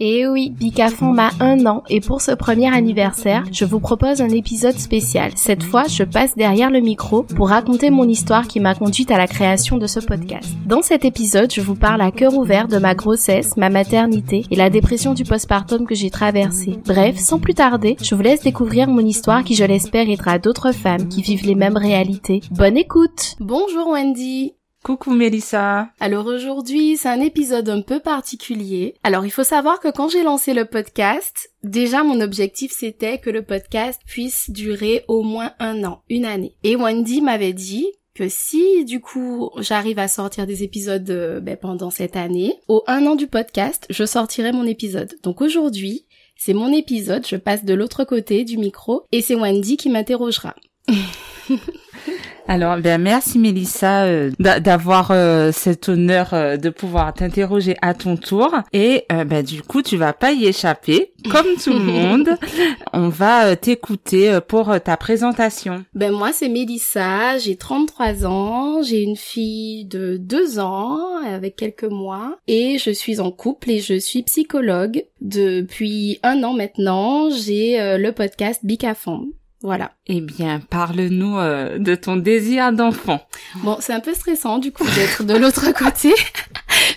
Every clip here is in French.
Et oui, Bicafon a un an et pour ce premier anniversaire, je vous propose un épisode spécial. Cette fois, je passe derrière le micro pour raconter mon histoire qui m'a conduite à la création de ce podcast. Dans cet épisode, je vous parle à cœur ouvert de ma grossesse, ma maternité et la dépression du postpartum que j'ai traversée. Bref, sans plus tarder, je vous laisse découvrir mon histoire qui, je l'espère, aidera d'autres femmes qui vivent les mêmes réalités. Bonne écoute Bonjour Wendy Coucou Mélissa. Alors aujourd'hui, c'est un épisode un peu particulier. Alors il faut savoir que quand j'ai lancé le podcast, déjà mon objectif c'était que le podcast puisse durer au moins un an, une année. Et Wendy m'avait dit que si du coup j'arrive à sortir des épisodes euh, ben, pendant cette année, au un an du podcast, je sortirai mon épisode. Donc aujourd'hui, c'est mon épisode, je passe de l'autre côté du micro et c'est Wendy qui m'interrogera. Alors, ben merci Mélissa euh, d'avoir euh, cet honneur euh, de pouvoir t'interroger à ton tour. Et ben du coup, tu vas pas y échapper, comme tout le monde. On va t'écouter pour ta présentation. Ben moi, c'est Mélissa, j'ai 33 ans, j'ai une fille de 2 ans avec quelques mois et je suis en couple et je suis psychologue. Depuis un an maintenant, j'ai le podcast Bicafon. Voilà. Eh bien, parle-nous euh, de ton désir d'enfant. Bon, c'est un peu stressant du coup d'être de l'autre côté.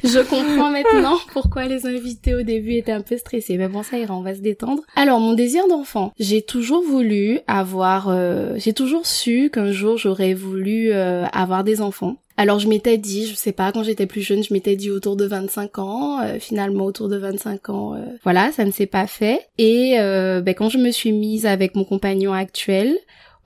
Je comprends maintenant pourquoi les invités au début étaient un peu stressés. Mais bon, ça ira, on va se détendre. Alors, mon désir d'enfant. J'ai toujours voulu avoir... Euh, j'ai toujours su qu'un jour j'aurais voulu euh, avoir des enfants. Alors je m'étais dit, je sais pas, quand j'étais plus jeune, je m'étais dit autour de 25 ans. Euh, finalement, autour de 25 ans, euh, voilà, ça ne s'est pas fait. Et euh, ben, quand je me suis mise avec mon compagnon actuel,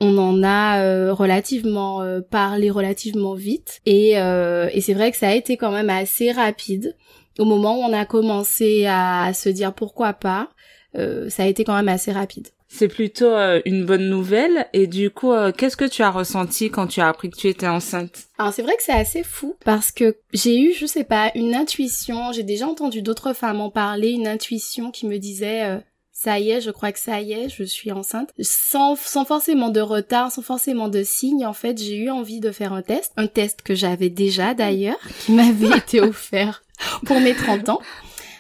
on en a relativement parlé relativement vite. Et, et c'est vrai que ça a été quand même assez rapide. Au moment où on a commencé à se dire pourquoi pas, ça a été quand même assez rapide. C'est plutôt euh, une bonne nouvelle. Et du coup, euh, qu'est-ce que tu as ressenti quand tu as appris que tu étais enceinte? Alors c'est vrai que c'est assez fou parce que j'ai eu, je sais pas, une intuition. J'ai déjà entendu d'autres femmes en parler, une intuition qui me disait euh, ça y est, je crois que ça y est, je suis enceinte. Sans, sans forcément de retard, sans forcément de signe, en fait, j'ai eu envie de faire un test. Un test que j'avais déjà d'ailleurs, qui m'avait été offert pour mes 30 ans.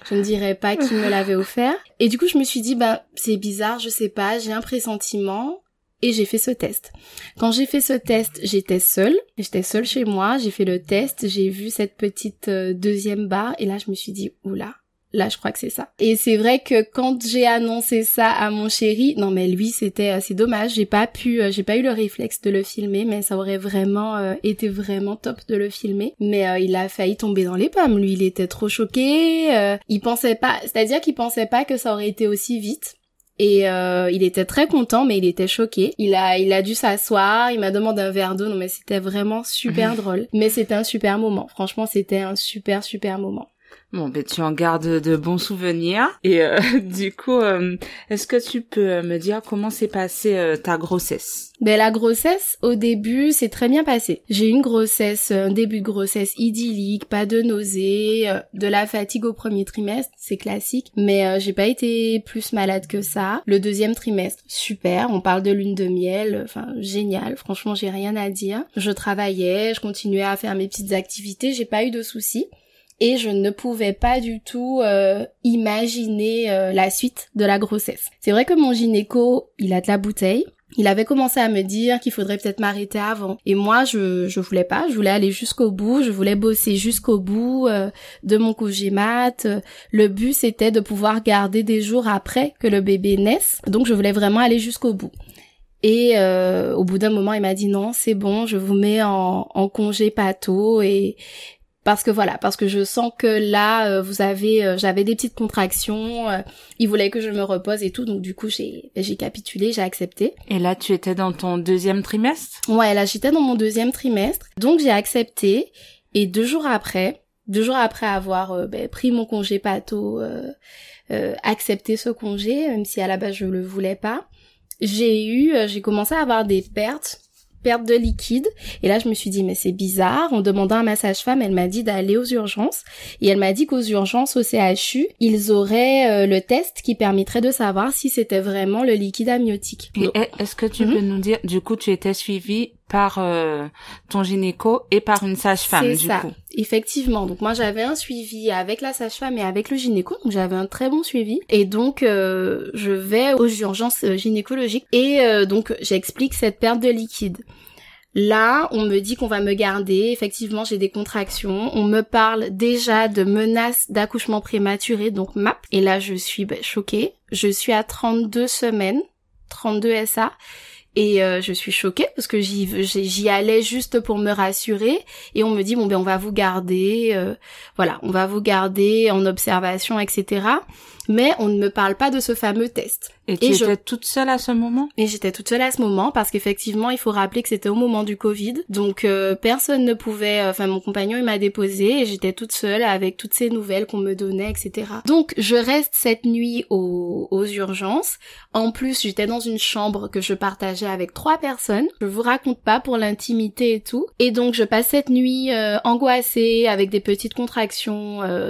Je ne dirais pas qui me l'avait offert. Et du coup, je me suis dit, bah, c'est bizarre, je sais pas, j'ai un pressentiment. Et j'ai fait ce test. Quand j'ai fait ce test, j'étais seule. J'étais seule chez moi. J'ai fait le test. J'ai vu cette petite euh, deuxième barre. Et là, je me suis dit, oula, Là, je crois que c'est ça. Et c'est vrai que quand j'ai annoncé ça à mon chéri, non mais lui, c'était assez dommage. J'ai pas pu, euh, j'ai pas eu le réflexe de le filmer, mais ça aurait vraiment euh, été vraiment top de le filmer. Mais euh, il a failli tomber dans les pommes. Lui, il était trop choqué. il pensait pas, c'est-à-dire qu'il pensait pas que ça aurait été aussi vite. Et il était très content, mais il était choqué. Il a, il a dû s'asseoir. Il m'a demandé un verre d'eau. Non, mais c'était vraiment super drôle. Mais c'était un super moment. Franchement, c'était un super super moment. Bon, ben tu en gardes de bons souvenirs. Et euh, du coup, euh, est-ce que tu peux euh, me dire comment s'est passée ta grossesse? Ben la grossesse, au début, c'est très bien passé. J'ai une grossesse, un début de grossesse idyllique, pas de nausées, de la fatigue au premier trimestre, c'est classique. Mais j'ai pas été plus malade que ça. Le deuxième trimestre, super. On parle de lune de miel, enfin génial. Franchement, j'ai rien à dire. Je travaillais, je continuais à faire mes petites activités, j'ai pas eu de soucis et je ne pouvais pas du tout euh, imaginer euh, la suite de la grossesse. C'est vrai que mon gynéco, il a de la bouteille, il avait commencé à me dire qu'il faudrait peut-être m'arrêter avant. Et moi, je je voulais pas. Je voulais aller jusqu'au bout. Je voulais bosser jusqu'au bout euh, de mon congé mat. Le but, c'était de pouvoir garder des jours après que le bébé naisse. Donc, je voulais vraiment aller jusqu'au bout. Et euh, au bout d'un moment, il m'a dit non, c'est bon, je vous mets en, en congé pato et parce que voilà, parce que je sens que là euh, vous avez, euh, j'avais des petites contractions, euh, il voulait que je me repose et tout, donc du coup j'ai j'ai capitulé, j'ai accepté. Et là tu étais dans ton deuxième trimestre? Ouais, là j'étais dans mon deuxième trimestre, donc j'ai accepté. Et deux jours après, deux jours après avoir ben, pris mon congé pato, accepté ce congé, même si à la base je le voulais pas, j'ai eu, j'ai commencé à avoir des pertes perte de liquide. Et là, je me suis dit, mais c'est bizarre. En demandant à ma sage-femme, elle m'a dit d'aller aux urgences. Et elle m'a dit qu'aux urgences, au CHU, ils auraient euh, le test qui permettrait de savoir si c'était vraiment le liquide amniotique. Et est-ce que tu peux mhm. nous dire, du coup, tu étais suivie par euh, ton gynéco et par une sage-femme du ça. coup. Effectivement. Donc moi j'avais un suivi avec la sage-femme et avec le gynéco, donc j'avais un très bon suivi. Et donc euh, je vais aux urgences gynécologiques et donc j'explique cette perte de liquide. Là, on me dit qu'on va me garder. Effectivement, j'ai des contractions. On me parle déjà de menaces d'accouchement prématuré, donc MAP. Et là, je suis ben, choquée. Je suis à 32 semaines, 32 SA. Et euh, je suis choquée parce que j'y allais juste pour me rassurer et on me dit bon ben on va vous garder euh, voilà on va vous garder en observation etc mais on ne me parle pas de ce fameux test. Et tu étais toute seule à ce moment? Et j'étais toute seule à ce moment parce qu'effectivement, il faut rappeler que c'était au moment du Covid, donc euh, personne ne pouvait. Euh, enfin, mon compagnon il m'a déposé et j'étais toute seule avec toutes ces nouvelles qu'on me donnait, etc. Donc, je reste cette nuit aux, aux urgences. En plus, j'étais dans une chambre que je partageais avec trois personnes. Je vous raconte pas pour l'intimité et tout. Et donc, je passe cette nuit euh, angoissée avec des petites contractions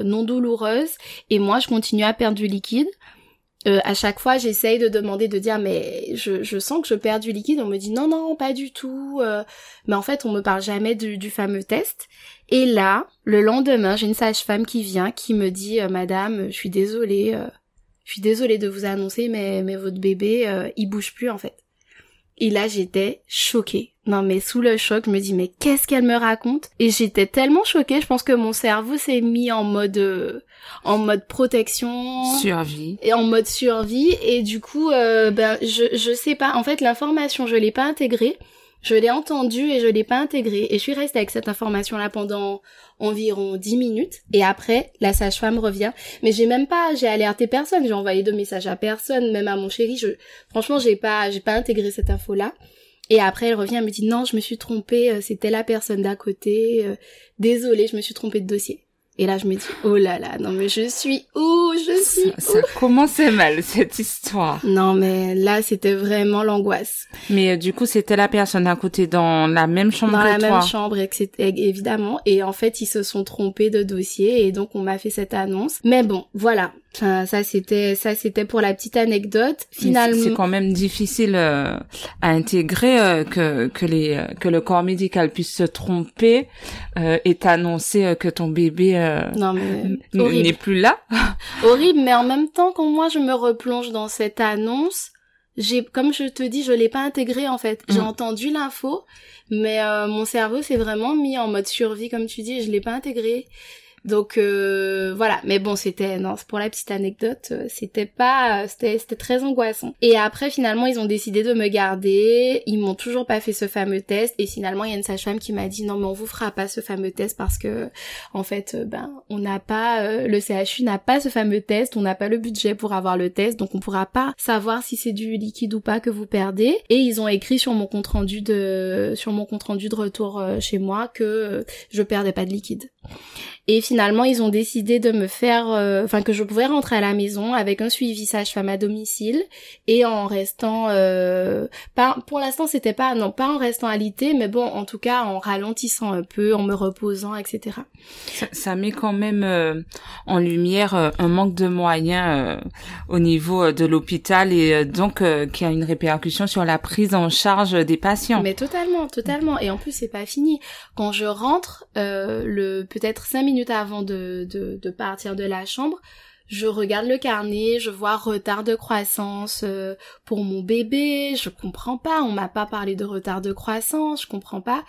non douloureuses et moi, je continue à perdre du liquide. Euh, à chaque fois, j'essaye de demander, de dire, mais je, sens que je perds du liquide. On me dit, non, non, pas du tout. Euh. mais en fait, on me parle jamais du, fameux test. Et là, le lendemain, j'ai une sage-femme qui vient, qui me dit, euh, Madame, je suis désolée, je suis désolée de vous annoncer, mais, mais votre bébé, il bouge plus en fait. Et là, j'étais choquée. Non, mais sous le choc, je me dis, mais qu'est-ce qu'elle me raconte? Et j'étais tellement choquée, je pense que mon cerveau s'est mis en mode, euh, en mode protection. Survie. Et en mode survie. Et du coup, euh, ben, je, je sais pas. En fait, l'information, je l'ai pas intégrée. Je l'ai entendue et je l'ai pas intégrée. Et je suis restée avec cette information-là pendant environ 10 minutes. Et après, la sage-femme revient. Mais j'ai même pas, j'ai alerté personne. J'ai envoyé de messages à personne, même à mon chéri. Je, franchement, j'ai pas, j'ai pas intégré cette info-là. Et après, elle revient, elle me dit non, je me suis trompée, euh, c'était la personne d'à côté. Euh, désolée, je me suis trompée de dossier. Et là, je me dis, oh là là, non mais je suis où? Je suis ça, ça commençait mal, cette histoire. Non mais là, c'était vraiment l'angoisse. Mais euh, du coup, c'était la personne à côté dans la même chambre Dans la même chambre, évidemment. Et en fait, ils se sont trompés de dossier et donc on m'a fait cette annonce. Mais bon, voilà. Enfin, ça c'était ça c'était pour la petite anecdote. Finalement, c'est quand même difficile euh, à intégrer euh, que que les euh, que le corps médical puisse se tromper et t'annoncer que ton bébé n'est plus là. horrible, mais en même temps quand moi je me replonge dans cette annonce, j'ai comme je te dis, je l'ai pas intégré en fait. J'ai mm. entendu l'info, mais mon cerveau s'est vraiment mis en mode survie comme tu dis, et je l'ai pas intégré. Donc euh, voilà, mais bon, c'était non, pour la petite anecdote, euh, c'était pas c'était c'était très angoissant. Et après finalement, ils ont décidé de me garder, ils m'ont toujours pas fait ce fameux test. Et finalement, il y a une sage-femme qui m'a dit non, mais on vous fera pas ce fameux test parce que en fait, euh, ben on n'a pas le CHU n'a pas ce fameux test, on n'a pas le budget pour avoir le test, donc on pourra pas savoir si c'est du liquide ou pas que vous perdez. Et ils ont écrit sur mon compte rendu de sur mon compte rendu de retour chez moi que je perdais pas de liquide. Et finalement, ils ont décidé de me faire, euh, enfin que je pouvais rentrer à la maison avec un suivi sage-femme à domicile et en restant, euh, pas, pour l'instant c'était pas, non pas en restant alité, mais bon, en tout cas en ralentissant un peu, en me reposant, etc. Ça, met quand même euh, en lumière un manque de moyens au niveau de l'hôpital et donc qui a une répercussion sur la prise en charge des patients. Mais totalement, totalement. Et en plus c'est pas fini. Quand je rentre, le peut-être cinq minutes avant de, partir de la chambre, je regarde le carnet, je vois retard de croissance euh, pour mon bébé, je comprends pas, on m'a pas parlé de retard de croissance, je comprends pas.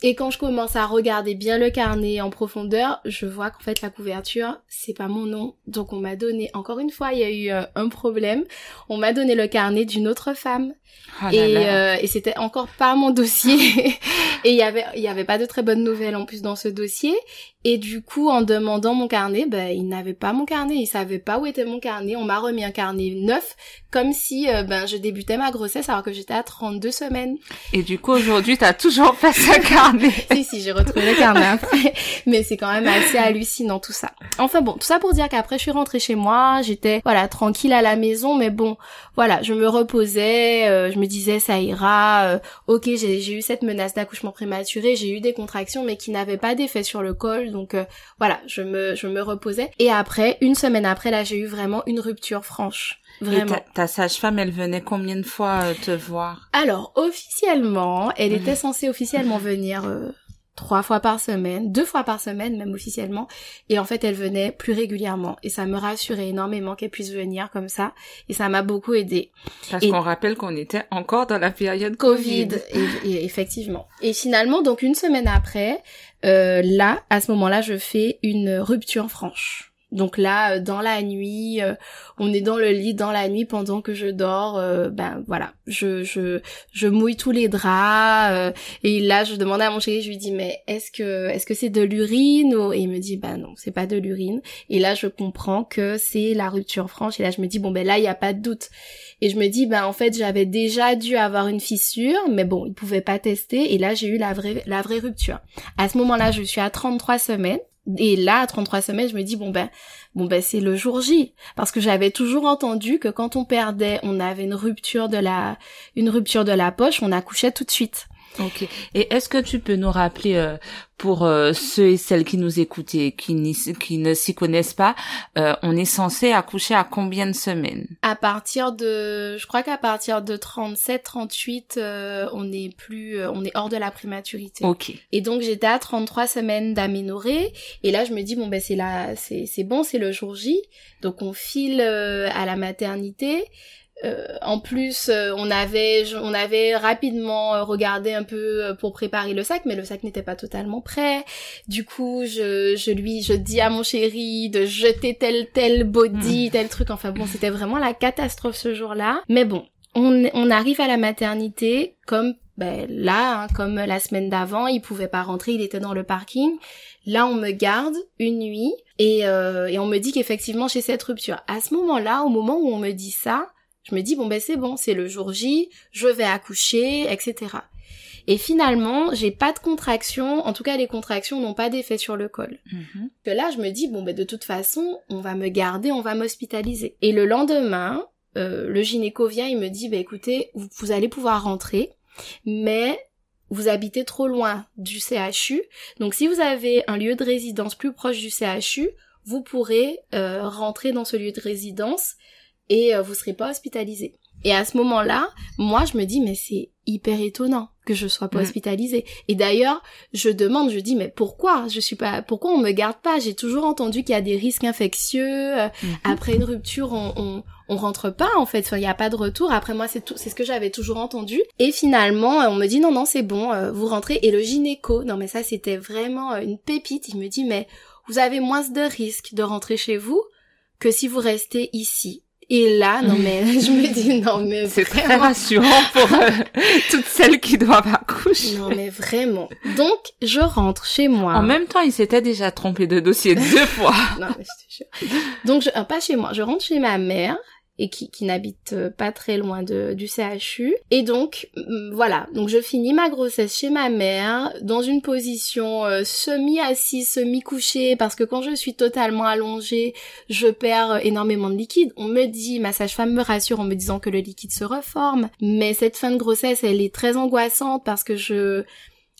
Et quand je commence à regarder bien le carnet en profondeur, je vois qu'en fait la couverture, c'est pas mon nom. Donc on m'a donné, encore une fois, il y a eu euh, un problème. On m'a donné le carnet d'une autre femme. Oh et, là. euh, et c'était encore pas mon dossier. et il y avait, il y avait pas de très bonnes nouvelles en plus dans ce dossier. Et du coup, en demandant mon carnet, ben, il n'avait pas mon carnet. Il savait pas où était mon carnet. On m'a remis un carnet neuf, comme si, euh, ben, je débutais ma grossesse alors que j'étais à 32 semaines. Et du coup, aujourd'hui, t'as toujours pas ce carnet. si, si, j'ai retrouvé le carnet après. Mais c'est quand même assez hallucinant tout ça. Enfin bon, tout ça pour dire qu'après je suis rentrée chez moi, j'étais voilà tranquille à la maison, mais bon, voilà, je me reposais, euh, je me disais ça ira. euh, ok, j'ai j'ai eu cette menace d'accouchement prématuré, j'ai eu des contractions, mais qui n'avaient pas d'effet sur le col, donc euh, voilà, je me je me reposais. Et après, une semaine après, là, j'ai eu vraiment une rupture franche. Et Vraiment. ta, ta sage-femme, elle venait combien de fois euh, te voir? Alors, officiellement, elle Mhm. était censée officiellement venir euh, trois fois par semaine, deux fois par semaine même officiellement, et en fait elle venait plus régulièrement, et ça me rassurait énormément qu'elle puisse venir comme ça, et ça m'a beaucoup aidé. Parce Et- qu'on rappelle qu'on était encore dans la période Covid, Covid. et, et effectivement. Et finalement, donc une semaine après, euh, là, à ce moment-là, je fais une rupture franche. Donc là, euh, dans la nuit, euh, on est dans le lit dans la nuit pendant que je dors. euh, ben voilà, je je mouille tous les draps. et là, je demandais à mon chéri, je lui dis mais est-ce que est-ce que c'est de l'urine. Et il me dit bah non, c'est pas de l'urine. Et là, je comprends que c'est la rupture franche. Et là, je me dis bon ben là, il y a pas de doute. Et je me dis, ben en fait, j'avais déjà dû avoir une fissure, mais bon, ils pouvaient pas tester. Et là, j'ai eu la vraie, la vraie rupture. À ce moment-là, je suis à 33 semaines. Et là, à 33 semaines, je me dis, bon ben, bon ben, c'est le jour J. Parce que j'avais toujours entendu que quand on perdait, on avait une rupture de la, une rupture de la poche, on accouchait tout de suite. Ok. Et est-ce que tu peux nous rappeler euh, pour euh, ceux et celles qui nous écoutent et qui, qui ne s'y connaissent pas, euh, on est censé accoucher à combien de semaines? À partir de, je crois qu'à partir de 37, 38, euh, on est plus, euh, on est hors de la prématurité. Ok. Et donc j'étais à 33 semaines d'aménorrhée et là je me dis bon ben c'est là c'est c'est bon c'est le jour J donc on file euh, à la maternité Euh, en plus euh, on avait on avait rapidement euh, regardé un peu euh, pour préparer le sac mais le sac n'était pas totalement prêt. Du coup je je lui je dis à mon chéri de jeter tel tel body tel truc. Enfin bon c'était vraiment la catastrophe ce jour-là. Mais bon on, on arrive à la maternité comme ben, là, hein, comme la semaine d'avant, il pouvait pas rentrer, il était dans le parking. Là, on me garde une nuit et, euh, et on me dit qu'effectivement j'ai cette rupture. À ce moment-là, au moment où on me dit ça, je me dis bon ben c'est bon, c'est le jour J, je vais accoucher, etc. Et finalement, j'ai pas de contraction. En tout cas, les contractions n'ont pas d'effet sur le col. Mhm. Que là, je me dis bon ben de toute façon, on va me garder, on va m'hospitaliser. Et le lendemain, euh, le gynéco vient, il me dit bah écoutez, vous, vous allez pouvoir rentrer, mais vous habitez trop loin du CHU. Donc si vous avez un lieu de résidence plus proche du CHU, vous pourrez euh, rentrer dans ce lieu de résidence et euh, vous serez pas hospitalisé. Et à ce moment-là, moi je me dis mais c'est hyper étonnant que je sois pas Mm. hospitalisée. Et d'ailleurs, je demande, je dis mais pourquoi? Je suis pas pourquoi on me garde pas? J'ai toujours entendu qu'il y a des risques infectieux euh, Mhm. après une rupture, on, on, on rentre pas en fait, il n'y a pas de retour. Après moi, c'est tout, c'est ce que j'avais toujours entendu. Et finalement, euh, on me dit non non c'est bon, euh, vous rentrez. Et le gynéco, non mais ça c'était vraiment une pépite. Il me dit mais vous avez moins de risques de rentrer chez vous que si vous restez ici. Et là, non mais je me dis non mais C'est très rassurant pour euh, toutes celles qui doivent accoucher. Non mais vraiment. Donc je rentre chez moi. En même temps, il s'était déjà trompé de dossier deux fois. Non, mais je te jure. Donc, je, euh, pas chez moi. Je rentre chez ma mère et qui, n'habite euh, pas très loin du CHU. Et donc, mm, voilà. Donc, je finis ma grossesse chez ma mère dans une position euh, semi-assise, semi-couchée, parce que quand je suis totalement allongée, je perds énormément de liquide. On me dit, ma sage-femme me rassure en me disant que le liquide se reforme. Mais cette fin de grossesse, elle est très angoissante parce que je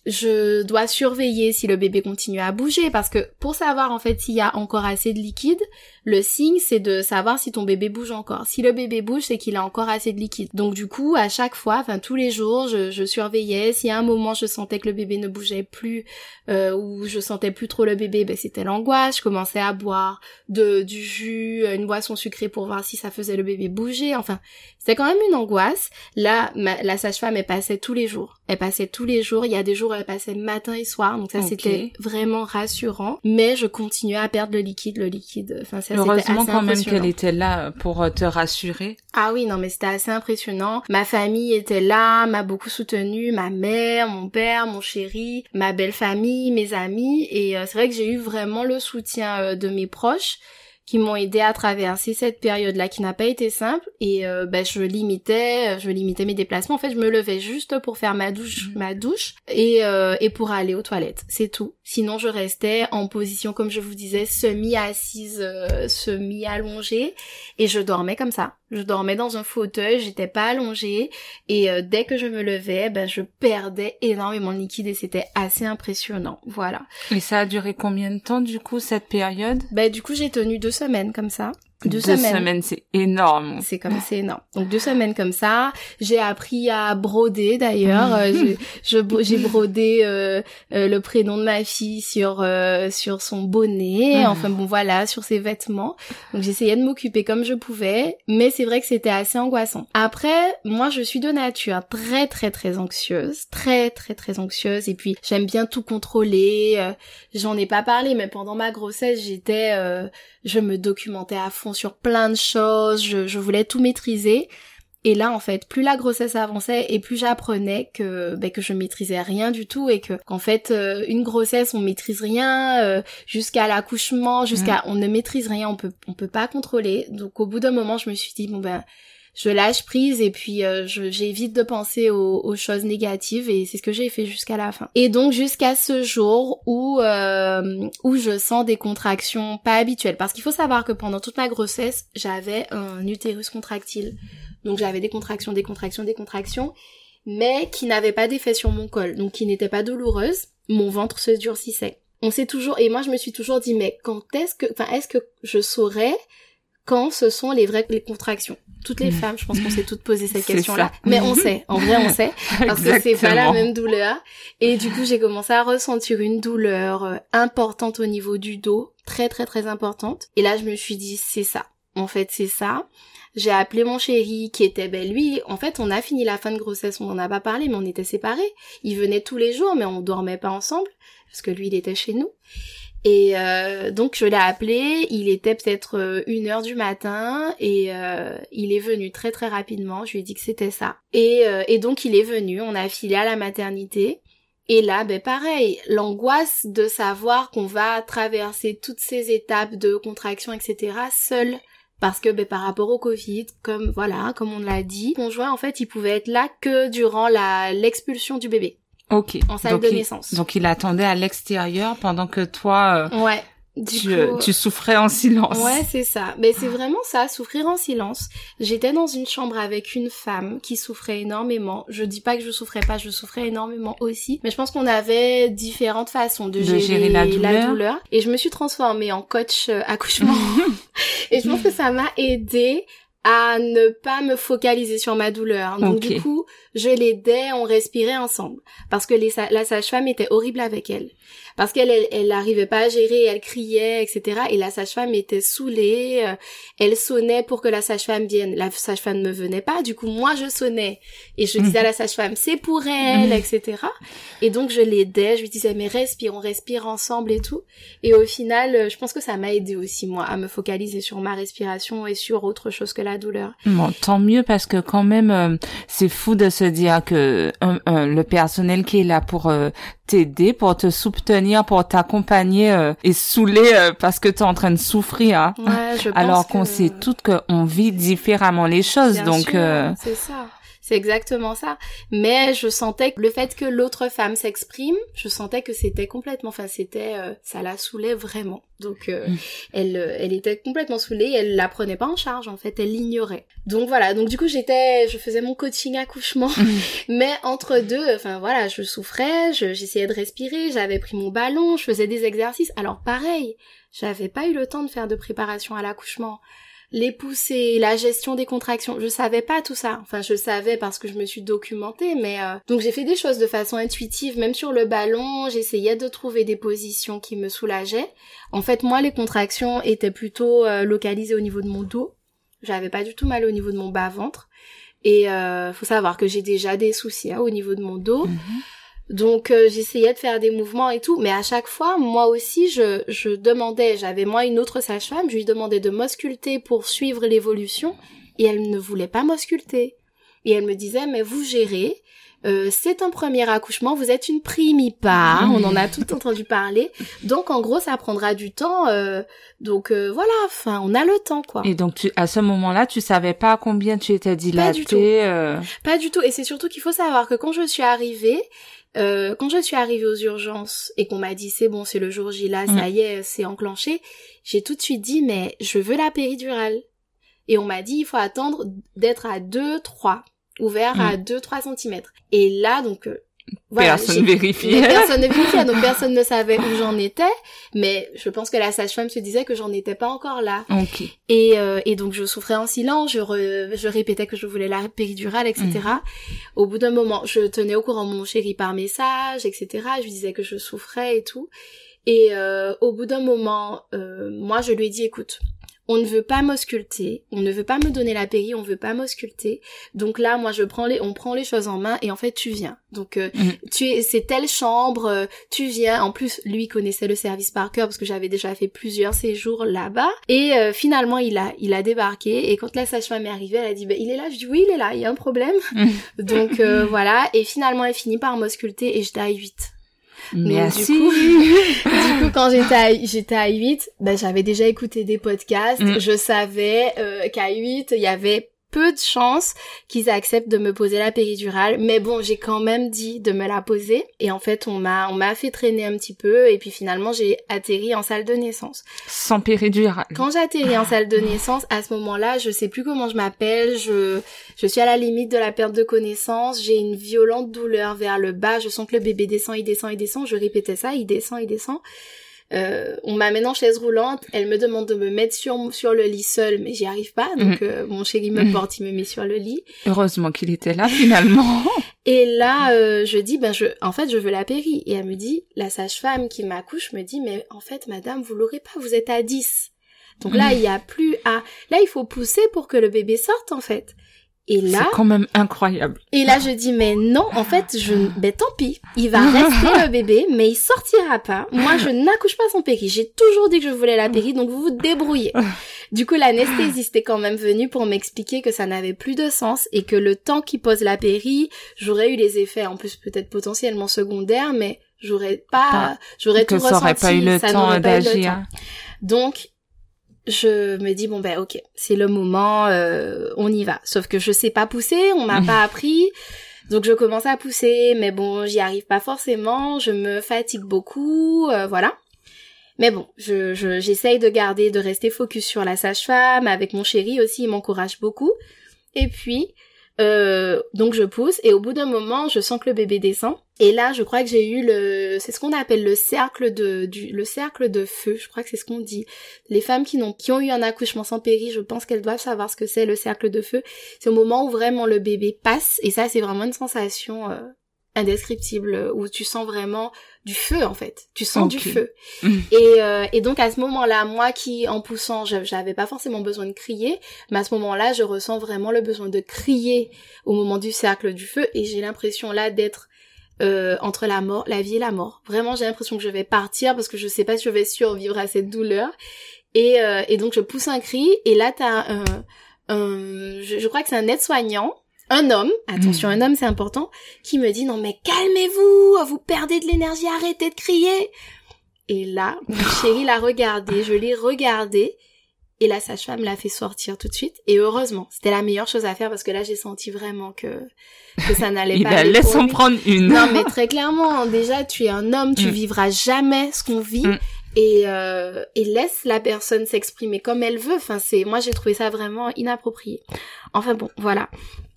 je dois surveiller si le bébé continue à bouger parce que pour savoir en fait s'il y a encore assez de liquide, le signe, c'est de savoir si ton bébé bouge encore. Si le bébé bouge, c'est qu'il a encore assez de liquide. Donc du coup, à chaque fois, enfin tous les jours, je, je surveillais. Si à un moment je sentais que le bébé ne bougeait plus euh, ou je sentais plus trop le bébé, ben c'était l'angoisse. Je commençais à boire de du jus, une boisson sucrée pour voir si ça faisait le bébé bouger. Enfin, c'était quand même une angoisse. Là, la sage-femme, elle passait tous les jours. Elle passait tous les jours. Il y a des jours où elle passait matin et soir. Donc ça, c'était vraiment rassurant. Mais je continuais à perdre le liquide, le liquide. Enfin, ça, Heureusement quand même qu'elle était là pour euh, te rassurer. Ah oui, non, mais c'était assez impressionnant. Ma famille était là, m'a beaucoup soutenue. Ma mère, mon père, mon chéri, ma belle famille, mes amis. Et euh, c'est vrai que j'ai eu vraiment le soutien euh, de mes proches qui m'ont aidé à traverser cette période-là qui n'a pas été simple. Et euh, ben je limitais je limitais mes déplacements. En fait je me levais juste pour faire ma douche mhm. ma douche et euh, et pour aller aux toilettes. C'est tout. Sinon je restais en position comme je vous disais semi assise euh, semi allongée et je dormais comme ça je dormais dans un fauteuil, j'étais pas allongée et euh, dès que je me levais, ben je perdais énormément de liquide et c'était assez impressionnant. Voilà. Et ça a duré combien de temps du coup cette période? Ben du coup j'ai tenu deux semaines comme ça. Deux, semaines. c'est énorme. C'est comme c'est énorme. Donc deux semaines comme ça. J'ai appris à broder d'ailleurs. Euh, je, j'ai brodé euh, euh, le prénom de ma fille sur sur son bonnet. Ah. Enfin bon voilà, sur ses vêtements. Donc j'essayais de m'occuper comme je pouvais, mais c'est vrai que c'était assez angoissant. Après, moi je suis de nature très très très anxieuse, très très très anxieuse. Et puis j'aime bien tout contrôler. J'en ai pas parlé, mais pendant ma grossesse j'étais, je me documentais à fond sur plein de choses, je, voulais tout maîtriser. Et là, en fait, plus la grossesse avançait et plus j'apprenais que ben, que je maîtrisais rien du tout et que qu'en fait euh, une grossesse on maîtrise rien euh, jusqu'à l'accouchement, jusqu'à on ne maîtrise rien, on peut on peut pas contrôler. Donc au bout d'un moment, je me suis dit bon ben je lâche prise et puis euh, j'évite de penser aux, choses négatives et c'est ce que j'ai fait jusqu'à la fin. Et donc jusqu'à ce jour où euh, où je sens des contractions pas habituelles parce qu'il faut savoir que pendant toute ma grossesse j'avais un utérus contractile donc j'avais des contractions, des contractions, des contractions mais qui n'avaient pas d'effet sur mon col donc qui n'étaient pas douloureuses. Mon ventre se durcissait. On sait toujours et moi je me suis toujours dit mais quand est-ce que enfin est-ce que je saurais quand ce sont les vraies les contractions? Toutes les mm. femmes, je pense qu'on s'est toutes posé cette question-là. Mais on sait, en vrai on sait, parce que c'est pas la même douleur. Et du coup, j'ai commencé à ressentir une douleur euh, importante au niveau du dos, très très très importante. Et là, je me suis dit, c'est ça. En fait, c'est ça. J'ai appelé mon chéri qui était ben lui, en fait, on a fini la fin de grossesse, on en a pas parlé, mais on était séparés. Il venait tous les jours, mais on dormait pas ensemble parce que lui, il était chez nous. Et euh, donc je l'ai appelé, il était peut-être euh, une heure du matin et euh, il est venu très très rapidement, je lui ai dit que c'était ça. Et, et donc il est venu, on a filé à la maternité. Et là, ben pareil, l'angoisse de savoir qu'on va traverser toutes ces étapes de contraction, etc. seul. Parce que ben, par rapport au Covid, comme voilà, comme on l'a dit, conjoint en fait il pouvait être là que durant la l'expulsion du bébé. Ok. En salle de naissance. donc il attendait à l'extérieur pendant que toi. Euh, ouais. tu, euh, tu, souffrais en silence. Ouais, c'est ça. Mais c'est vraiment ça, souffrir en silence. J'étais dans une chambre avec une femme qui souffrait énormément. Je dis pas que je souffrais pas, je souffrais énormément aussi. Mais je pense qu'on avait différentes façons de, gérer, la, douleur. Et je me suis transformée en coach euh, accouchement. et je pense que ça m'a aidé à ne pas me focaliser sur ma douleur. Donc du coup, je l'aidais, on respirait ensemble. Parce que les, la sage-femme était horrible avec elle parce qu'elle elle, n'arrivait pas à gérer, elle criait, etc. Et la sage-femme était saoulée, euh, elle sonnait pour que la sage-femme vienne. La sage-femme ne venait pas, du coup moi je sonnais et je disais à la sage-femme c'est pour elle, etc. Et donc je l'aidais, je lui disais mais respire, on respire ensemble et tout. Et au final, euh, je pense que ça m'a aidé aussi moi à me focaliser sur ma respiration et sur autre chose que la douleur. Bon, tant mieux parce que quand même euh, c'est fou de se dire que le personnel qui est là pour t'aider, pour te soutenir, pour t'accompagner euh, et saouler euh, parce que tu es en train de souffrir. Hein. Ouais, je Alors qu'on sait toutes qu'on vit différemment les choses. donc euh... c'est ça. C'est exactement ça. Mais je sentais que le fait que l'autre femme s'exprime, je sentais que c'était complètement, enfin c'était, euh, ça la saoulait vraiment. Donc mm. elle, elle était complètement saoulée. Elle la prenait pas en charge en fait. Elle l'ignorait. Donc voilà, donc du coup j'étais, je faisais mon coaching accouchement, mais entre deux, enfin voilà, je souffrais, j'essayais de respirer, j'avais pris mon ballon, je faisais des exercices. Alors pareil, j'avais pas eu le temps de faire de préparation à l'accouchement les poussées, la gestion des contractions. Je savais pas tout ça. Enfin, je savais parce que je me suis documentée, mais euh, donc j'ai fait des choses de façon intuitive, même sur le ballon. J'essayais de trouver des positions qui me soulageaient. En fait, moi, les contractions étaient plutôt euh, localisées au niveau de mon dos. J'avais pas du tout mal au niveau de mon bas ventre. Et euh, faut savoir que j'ai déjà des soucis hein, au niveau de mon dos. Mhm. Donc euh, j'essayais de faire des mouvements et tout, mais à chaque fois, moi aussi, je, je demandais, j'avais moi une autre sage-femme, je lui demandais de m'ausculter pour suivre l'évolution, et elle ne voulait pas m'ausculter. Et elle me disait, mais vous gérez, euh, c'est un premier accouchement, vous êtes une primipare, on en a tout entendu parler. Donc en gros, ça prendra du temps. Euh, donc euh, voilà, enfin, on a le temps quoi. Et donc tu, à ce moment-là, tu savais pas combien tu étais dilatée. Pas du tout. Pas du tout. Et c'est surtout qu'il faut savoir que quand je suis arrivée, euh, quand je suis arrivée aux urgences et qu'on m'a dit c'est bon, c'est le jour J là, ça mm. y est, c'est enclenché, j'ai tout de suite dit mais je veux la péridurale. Et on m'a dit il faut attendre d'être à 2 3 ouvert à 2 mm. 3 cm. Et là donc euh, personne vérifiait. Personne ne vérifiait, donc personne ne savait où j'en étais. Mais je pense que la sage-femme se disait que j'en étais pas encore là. Et, euh, et donc je souffrais en silence, je, je répétais que je voulais la péridurale, etc. Mm. Au bout d'un moment, je tenais au courant mon chéri par message, etc. Je lui disais que je souffrais et tout. Et euh, au bout d'un moment, euh, moi je lui ai dit, écoute, on ne veut pas m'ausculter, on ne veut pas me donner la péri, on veut pas m'ausculter. Donc là, moi, je prends les, on prend les choses en main et en fait, tu viens. Donc, euh, mhm. tu es, c'est telle chambre, euh, tu viens. En plus, lui connaissait le service par cœur parce que j'avais déjà fait plusieurs séjours là-bas. Et euh, finalement, il a, il a débarqué. Et quand la sage-femme est arrivée, elle a dit, bah, il est là. Je dis oui, il est là. Il y a un problème. Mhm. Donc voilà. Et finalement, elle finit par m'ausculter et j'étais à 8. Merci. Du coup, du coup, quand j'étais à, j'étais à 8, ben, j'avais déjà écouté des podcasts. Mm. Je savais euh, qu'à 8, il y avait peu de chances qu'ils acceptent de me poser la péridurale, mais bon, j'ai quand même dit de me la poser et en fait, on m'a on m'a fait traîner un petit peu et puis finalement, j'ai atterri en salle de naissance. Sans péridurale. Quand j'ai atterri en salle de naissance, à ce moment-là, je sais plus comment je m'appelle, je je suis à la limite de la perte de connaissance, j'ai une violente douleur vers le bas, je sens que le bébé descend, il descend, il descend, je répétais ça, il descend, il descend. Euh, on m'amène en chaise roulante, elle me demande de me mettre sur, sur le lit seul, mais j'y arrive pas, donc mhm. euh, mon chéri me mhm. porte, il me met sur le lit. Heureusement qu'il était là finalement. Et là, euh, je dis, ben je, en fait, je veux la péri. Et elle me dit, la sage-femme qui m'accouche me dit, mais en fait, madame, vous l'aurez pas, vous êtes à 10. Donc là, mhm. il y a plus à, là, il faut pousser pour que le bébé sorte, en fait. Et là, c'est quand même incroyable. Et là, je dis mais non, en fait, je, ben tant pis, il va rester le bébé, mais il sortira pas. Moi, je n'accouche pas son péri. J'ai toujours dit que je voulais la péri, donc vous vous débrouillez. Du coup, l'anesthésiste est quand même venu pour m'expliquer que ça n'avait plus de sens et que le temps qu'il pose la péri, j'aurais eu les effets, en plus peut-être potentiellement secondaires, mais j'aurais pas, j'aurais tout ça ressenti. pas eu le temps d'agir. Donc, je me dis bon ben ok c'est le moment euh, on y va. Sauf que je sais pas pousser on m'a pas appris donc je commence à pousser mais bon j'y arrive pas forcément je me fatigue beaucoup euh, voilà. Mais bon je j'essaye de garder de rester focus sur la sage-femme avec mon chéri aussi il m'encourage beaucoup. Et puis euh, donc je pousse et au bout d'un moment, je sens que le bébé descend. Et là, je crois que j'ai eu le, c'est ce qu'on appelle le cercle de, du, le cercle de feu. Je crois que c'est ce qu'on dit. Les femmes qui n'ont, qui ont eu un accouchement sans péri, je pense qu'elles doivent savoir ce que c'est le cercle de feu. C'est au moment où vraiment le bébé passe. Et ça, c'est vraiment une sensation euh, indescriptible où tu sens vraiment du feu en fait. Tu sens du feu. Mm. Et, euh, et donc à ce moment-là, moi qui en poussant, j'avais pas forcément besoin de crier, mais à ce moment-là, je ressens vraiment le besoin de crier au moment du cercle du feu et j'ai l'impression là d'être euh, entre la mort, la vie et la mort. Vraiment, j'ai l'impression que je vais partir parce que je sais pas si je vais survivre à cette douleur. Et, euh, et donc je pousse un cri et là t'as un, un je, je crois que c'est un aide-soignant un homme, attention, mm. un homme c'est important, qui me dit non mais calmez-vous, vous perdez de l'énergie, arrêtez de crier. Et là, mon chéri l'a regardé, je l'ai regardé, et la sage-femme l'a fait sortir tout de suite. Et heureusement, c'était la meilleure chose à faire parce que là, j'ai senti vraiment que, que ça n'allait pas. Il laisse en prendre une. Non, mais très clairement, déjà, tu es un homme, tu mm. vivras jamais ce qu'on vit. Mm. et, euh, et laisse la personne s'exprimer comme elle veut. Enfin, c'est moi j'ai trouvé ça vraiment inapproprié. Enfin bon, voilà.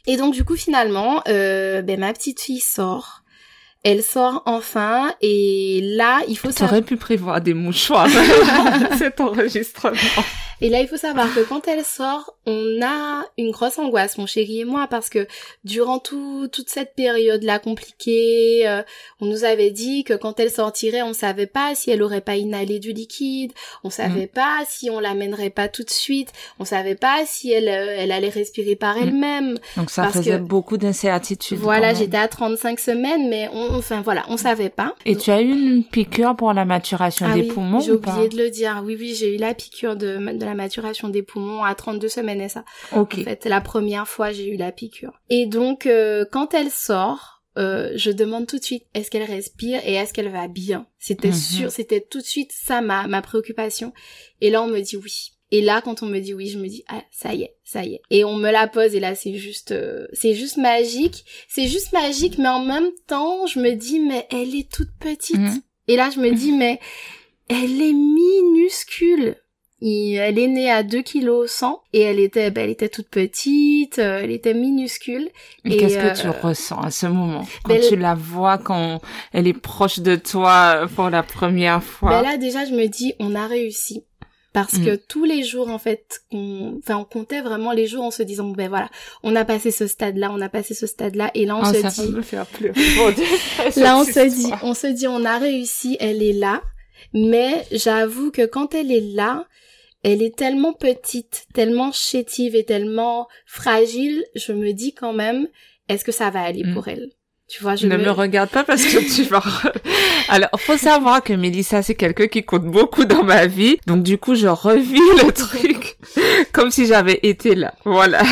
Et donc du coup finalement, euh, ben ma petite fille sort. Elle sort enfin et là il faut. T'aurais pu prévoir des mouchoirs cet enregistrement. Et là, il faut savoir que quand elle sort, on a une grosse angoisse, mon chéri et moi, parce que durant tout, toute cette période-là compliquée, euh, on nous avait dit que quand elle sortirait, on savait pas si elle aurait pas inhalé du liquide, on savait mm. pas si on l'amènerait pas tout de suite, on savait pas si elle, euh, elle allait respirer par mm. elle-même. Donc ça faisait beaucoup d'incertitudes. Voilà, j'étais à 35 semaines, mais on, enfin voilà, on savait pas. Et tu as eu une piqûre pour la maturation ah des poumons J'ai oublié de le dire. Oui, oui, j'ai eu la piqûre de, de la maturation des poumons à 32 semaines et ça? Ok. En fait, la première fois j'ai eu la piqûre. Et donc euh, quand elle sort, euh, je demande tout de suite est-ce qu'elle respire et est-ce qu'elle va bien? C'était mhm. sûr, c'était tout de suite ça ma ma préoccupation. Et là on me dit oui. Et là, quand on me dit oui, je me dis ah ça y est, ça y est. Et on me la pose et là c'est juste, euh, c'est juste magique. C'est juste magique, mais en même temps, je me dis mais elle est toute petite. Mhm. Et là, je me dis mais elle est minuscule elle est née à 2 kg 100 et elle était, ben, elle était toute petite, euh, elle était minuscule. Et, qu'est-ce que tu euh, ressens à ce moment? Quand ben, tu la vois quand elle est proche de toi pour la première fois? Ben là déjà je me dis on a réussi parce que mm. tous les jours en fait on enfin on comptait vraiment les jours en se disant ben voilà on a passé ce stade là on a passé ce stade là et là on oh, se ça dit me faire pleurer. là on se dit on se dit on a réussi elle est là mais j'avoue que quand elle est là elle est tellement petite, tellement chétive et tellement fragile, je me dis quand même, est-ce que ça va aller pour mm. elle? Tu vois, je ne me... regarde pas parce que tu vas. Alors, faut savoir que Mélissa, c'est quelqu'un qui compte beaucoup dans ma vie. Donc, du coup, je revis le truc comme si j'avais été là. Voilà.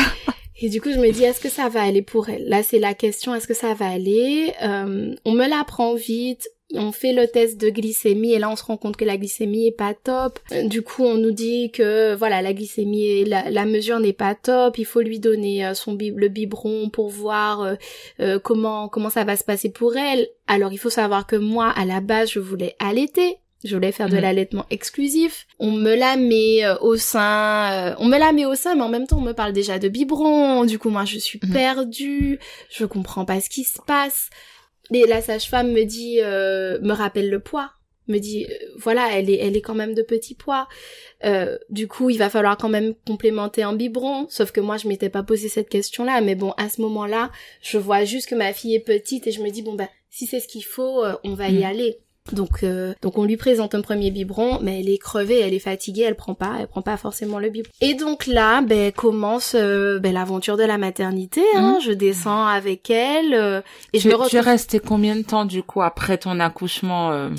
Et du coup, je me dis, est-ce que ça va aller pour elle? Là, c'est la question, est-ce que ça va aller? Euh, On me l'apprend vite on fait le test de glycémie et là on se rend compte que la glycémie est pas top. Du coup on nous dit que voilà la glycémie la, la mesure n'est pas top. Il faut lui donner euh, son le biberon pour voir euh, euh, comment comment ça va se passer pour elle. Alors il faut savoir que moi à la base je voulais allaiter. Je voulais faire de l'allaitement exclusif. On me la met au sein, on me la met au sein, mais en même temps on me parle déjà de biberon. Du coup moi je suis mhm. perdue, je comprends pas ce qui se passe. Et la sage-femme me dit, euh, me rappelle le poids, me dit, euh, voilà, elle est, elle est quand même de petit poids. Euh, du coup, il va falloir quand même complémenter un biberon. Sauf que moi, je m'étais pas posé cette question-là. Mais bon, à ce moment-là, je vois juste que ma fille est petite et je me dis, bon ben, si c'est ce qu'il faut, on va y mm. aller. Donc, euh, donc on lui présente un premier biberon, mais elle est crevée, elle est fatiguée, elle prend pas, elle prend pas forcément le biberon. Et donc là, ben commence euh, ben, l'aventure de la maternité. Hein. Mhm. Je descends avec elle euh, et je me retrouve... Tu es combien de temps du coup après ton accouchement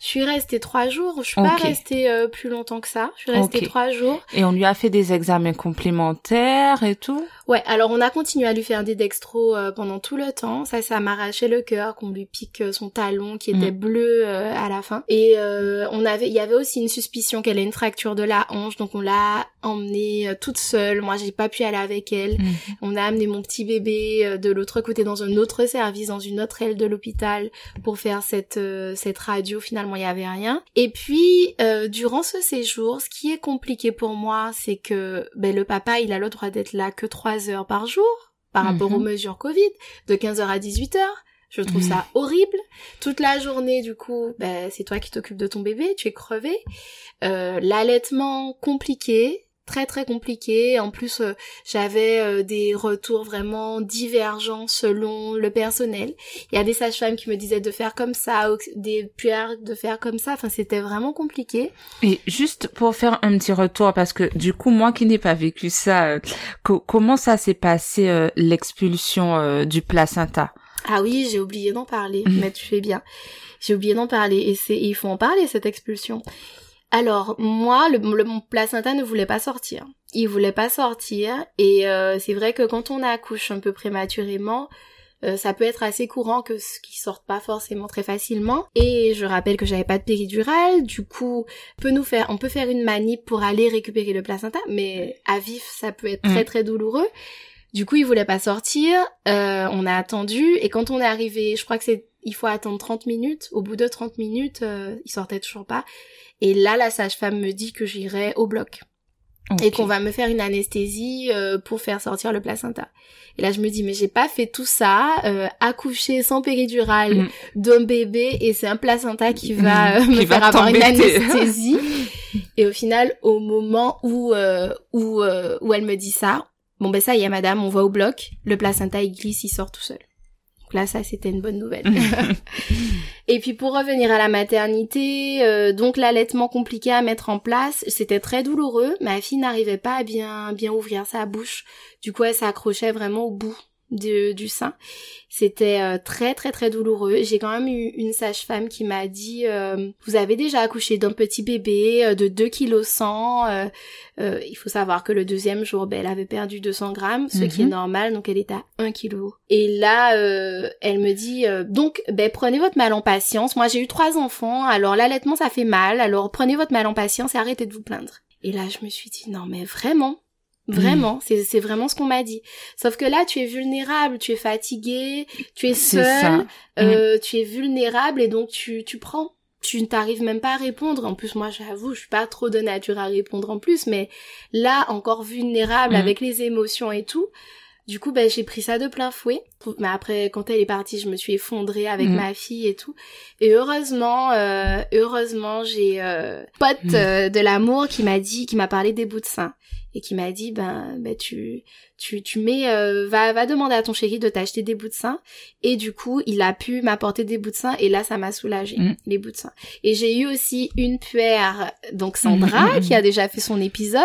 je suis restée trois jours. Je suis pas restée euh, plus longtemps que ça. Je suis restée trois jours. Et on lui a fait des examens complémentaires et tout? Ouais. Alors on a continué à lui faire des dextros euh, pendant tout le temps. Ça, ça m'arrachait le cœur qu'on lui pique euh, son talon qui était mm. bleu à la fin. Et on avait, il y avait aussi une suspicion qu'elle ait une fracture de la hanche, donc on l'a emmenée toute seule. Moi, j'ai pas pu aller avec elle. Mm. On a amené mon petit bébé de l'autre côté dans un autre service, dans une autre aile de l'hôpital, pour faire cette cette radio finalement il y avait rien. Et puis euh, durant ce séjour, ce qui est compliqué pour moi, c'est que ben, le papa, il a le droit d'être là que 3 heures par jour par rapport aux mhm. mesures Covid, de 15h à 18h. Je trouve ça horrible. Toute la journée, du coup, ben, c'est toi qui t'occupes de ton bébé, tu es crevé. Euh, L'allaitement compliqué, très très compliqué. En plus, euh, j'avais euh, des retours vraiment divergents selon le personnel. Il y a des sages-femmes qui me disaient de faire comme ça, des puères de faire comme ça. Enfin, c'était vraiment compliqué. Et juste pour faire un petit retour, parce que du coup, moi qui n'ai pas vécu ça, euh, comment ça s'est passé l'expulsion du placenta? Ah oui, j'ai oublié d'en parler, mhm. mais tu fais bien. J'ai oublié d'en parler et c'est il faut en parler cette expulsion. Alors moi, le, mon placenta ne voulait pas sortir. Il voulait pas sortir et euh, c'est vrai que quand on accouche un peu prématurément, euh, ça peut être assez courant que ce qui sorte pas forcément très facilement. Et je rappelle que j'avais pas de péridurale, du coup, peut nous faire, on peut faire une manip pour aller récupérer le placenta, mais à vif, ça peut être très mm. très douloureux. Du coup, il voulait pas sortir. Euh, on a attendu et quand on est arrivé, je crois que c'est il faut attendre 30 minutes. Au bout de 30 minutes, euh, il sortait toujours pas. Et là, la sage-femme me dit que j'irai au bloc et qu'on va me faire une anesthésie euh, pour faire sortir le placenta. Et là, je me dis, mais j'ai pas fait tout ça, euh, accoucher sans péridurale Mm. d'un bébé, et c'est un placenta qui va euh, Qui me va faire avoir une anesthésie. et au final, au moment où euh, où euh, où elle me dit ça, bon ben ça y est, madame, on va au bloc, le placenta il glisse, il sort tout seul. Donc là, ça c'était une bonne nouvelle. Et puis pour revenir à la maternité, euh, donc l'allaitement compliqué à mettre en place, c'était très douloureux. Ma fille n'arrivait pas à bien bien ouvrir sa bouche. Du coup, elle s'accrochait vraiment au bout de- du sein. C'était euh, très très très douloureux. J'ai quand même eu une sage-femme qui m'a dit euh, vous avez déjà accouché d'un petit bébé euh, de 2 kg 100 euh, euh, il faut savoir que le deuxième jour, ben, elle avait perdu 200 grammes, ce qui est Mhm. normal, donc elle est à 1 kg. Et là, euh, elle me dit, euh, donc, ben, prenez votre mal en patience. Moi, j'ai eu trois enfants, alors l'allaitement, ça fait mal, alors prenez votre mal en patience et arrêtez de vous plaindre. Et là, je me suis dit, non, mais vraiment Vraiment, c'est c'est vraiment ce qu'on m'a dit. Sauf que là, tu es vulnérable, tu es fatigué, tu es seul, euh, tu es vulnérable et donc tu, tu prends. Tu ne t'arrives même pas à répondre. En plus, moi, j'avoue, je suis pas trop de nature à répondre en plus, mais là, encore vulnérable Mhm. avec les émotions et tout. Du coup, ben, j'ai pris ça de plein fouet. Mais après, quand elle est partie, je me suis effondrée avec Mhm. ma fille et tout. Et heureusement, euh, heureusement, j'ai euh, pote Mhm. euh, de l'amour qui m'a dit, qui m'a parlé des bouts de sein et qui m'a dit, ben, ben tu, tu, tu mets, euh, va, va demander à ton chéri de t'acheter des bouts de sein. Et du coup, il a pu m'apporter des bouts de sein et là, ça m'a soulagé Mhm. les bouts de sein. Et j'ai eu aussi une puère, donc Sandra, qui a déjà fait son épisode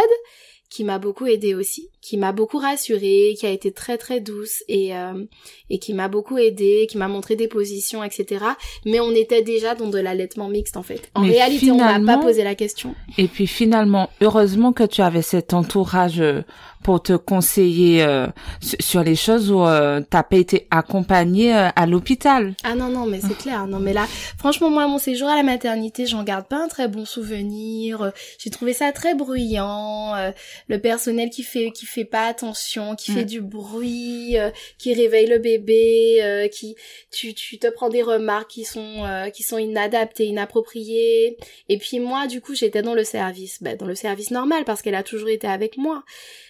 qui m'a beaucoup aidée aussi, qui m'a beaucoup rassurée, qui a été très très douce et euh, et qui m'a beaucoup aidée, qui m'a montré des positions, etc. Mais on était déjà dans de l'allaitement mixte en fait. En Mais réalité, on m'a finalement- pas posé la question. Et puis finalement, heureusement que tu avais cet entourage euh, pour te conseiller euh, su- sur les choses où euh, t'as pas été accompagnée euh, à l'hôpital? Ah non non mais c'est clair non mais là franchement moi mon séjour à la maternité j'en garde pas un très bon souvenir Euh, j'ai trouvé ça très bruyant euh, le personnel qui fait qui fait pas attention qui Mm. fait du bruit euh, qui réveille le bébé euh, qui tu tu te prends des remarques qui sont euh, qui sont inadaptées inappropriées et puis moi du coup j'étais dans le service ben, dans le service normal parce qu'elle a toujours été avec moi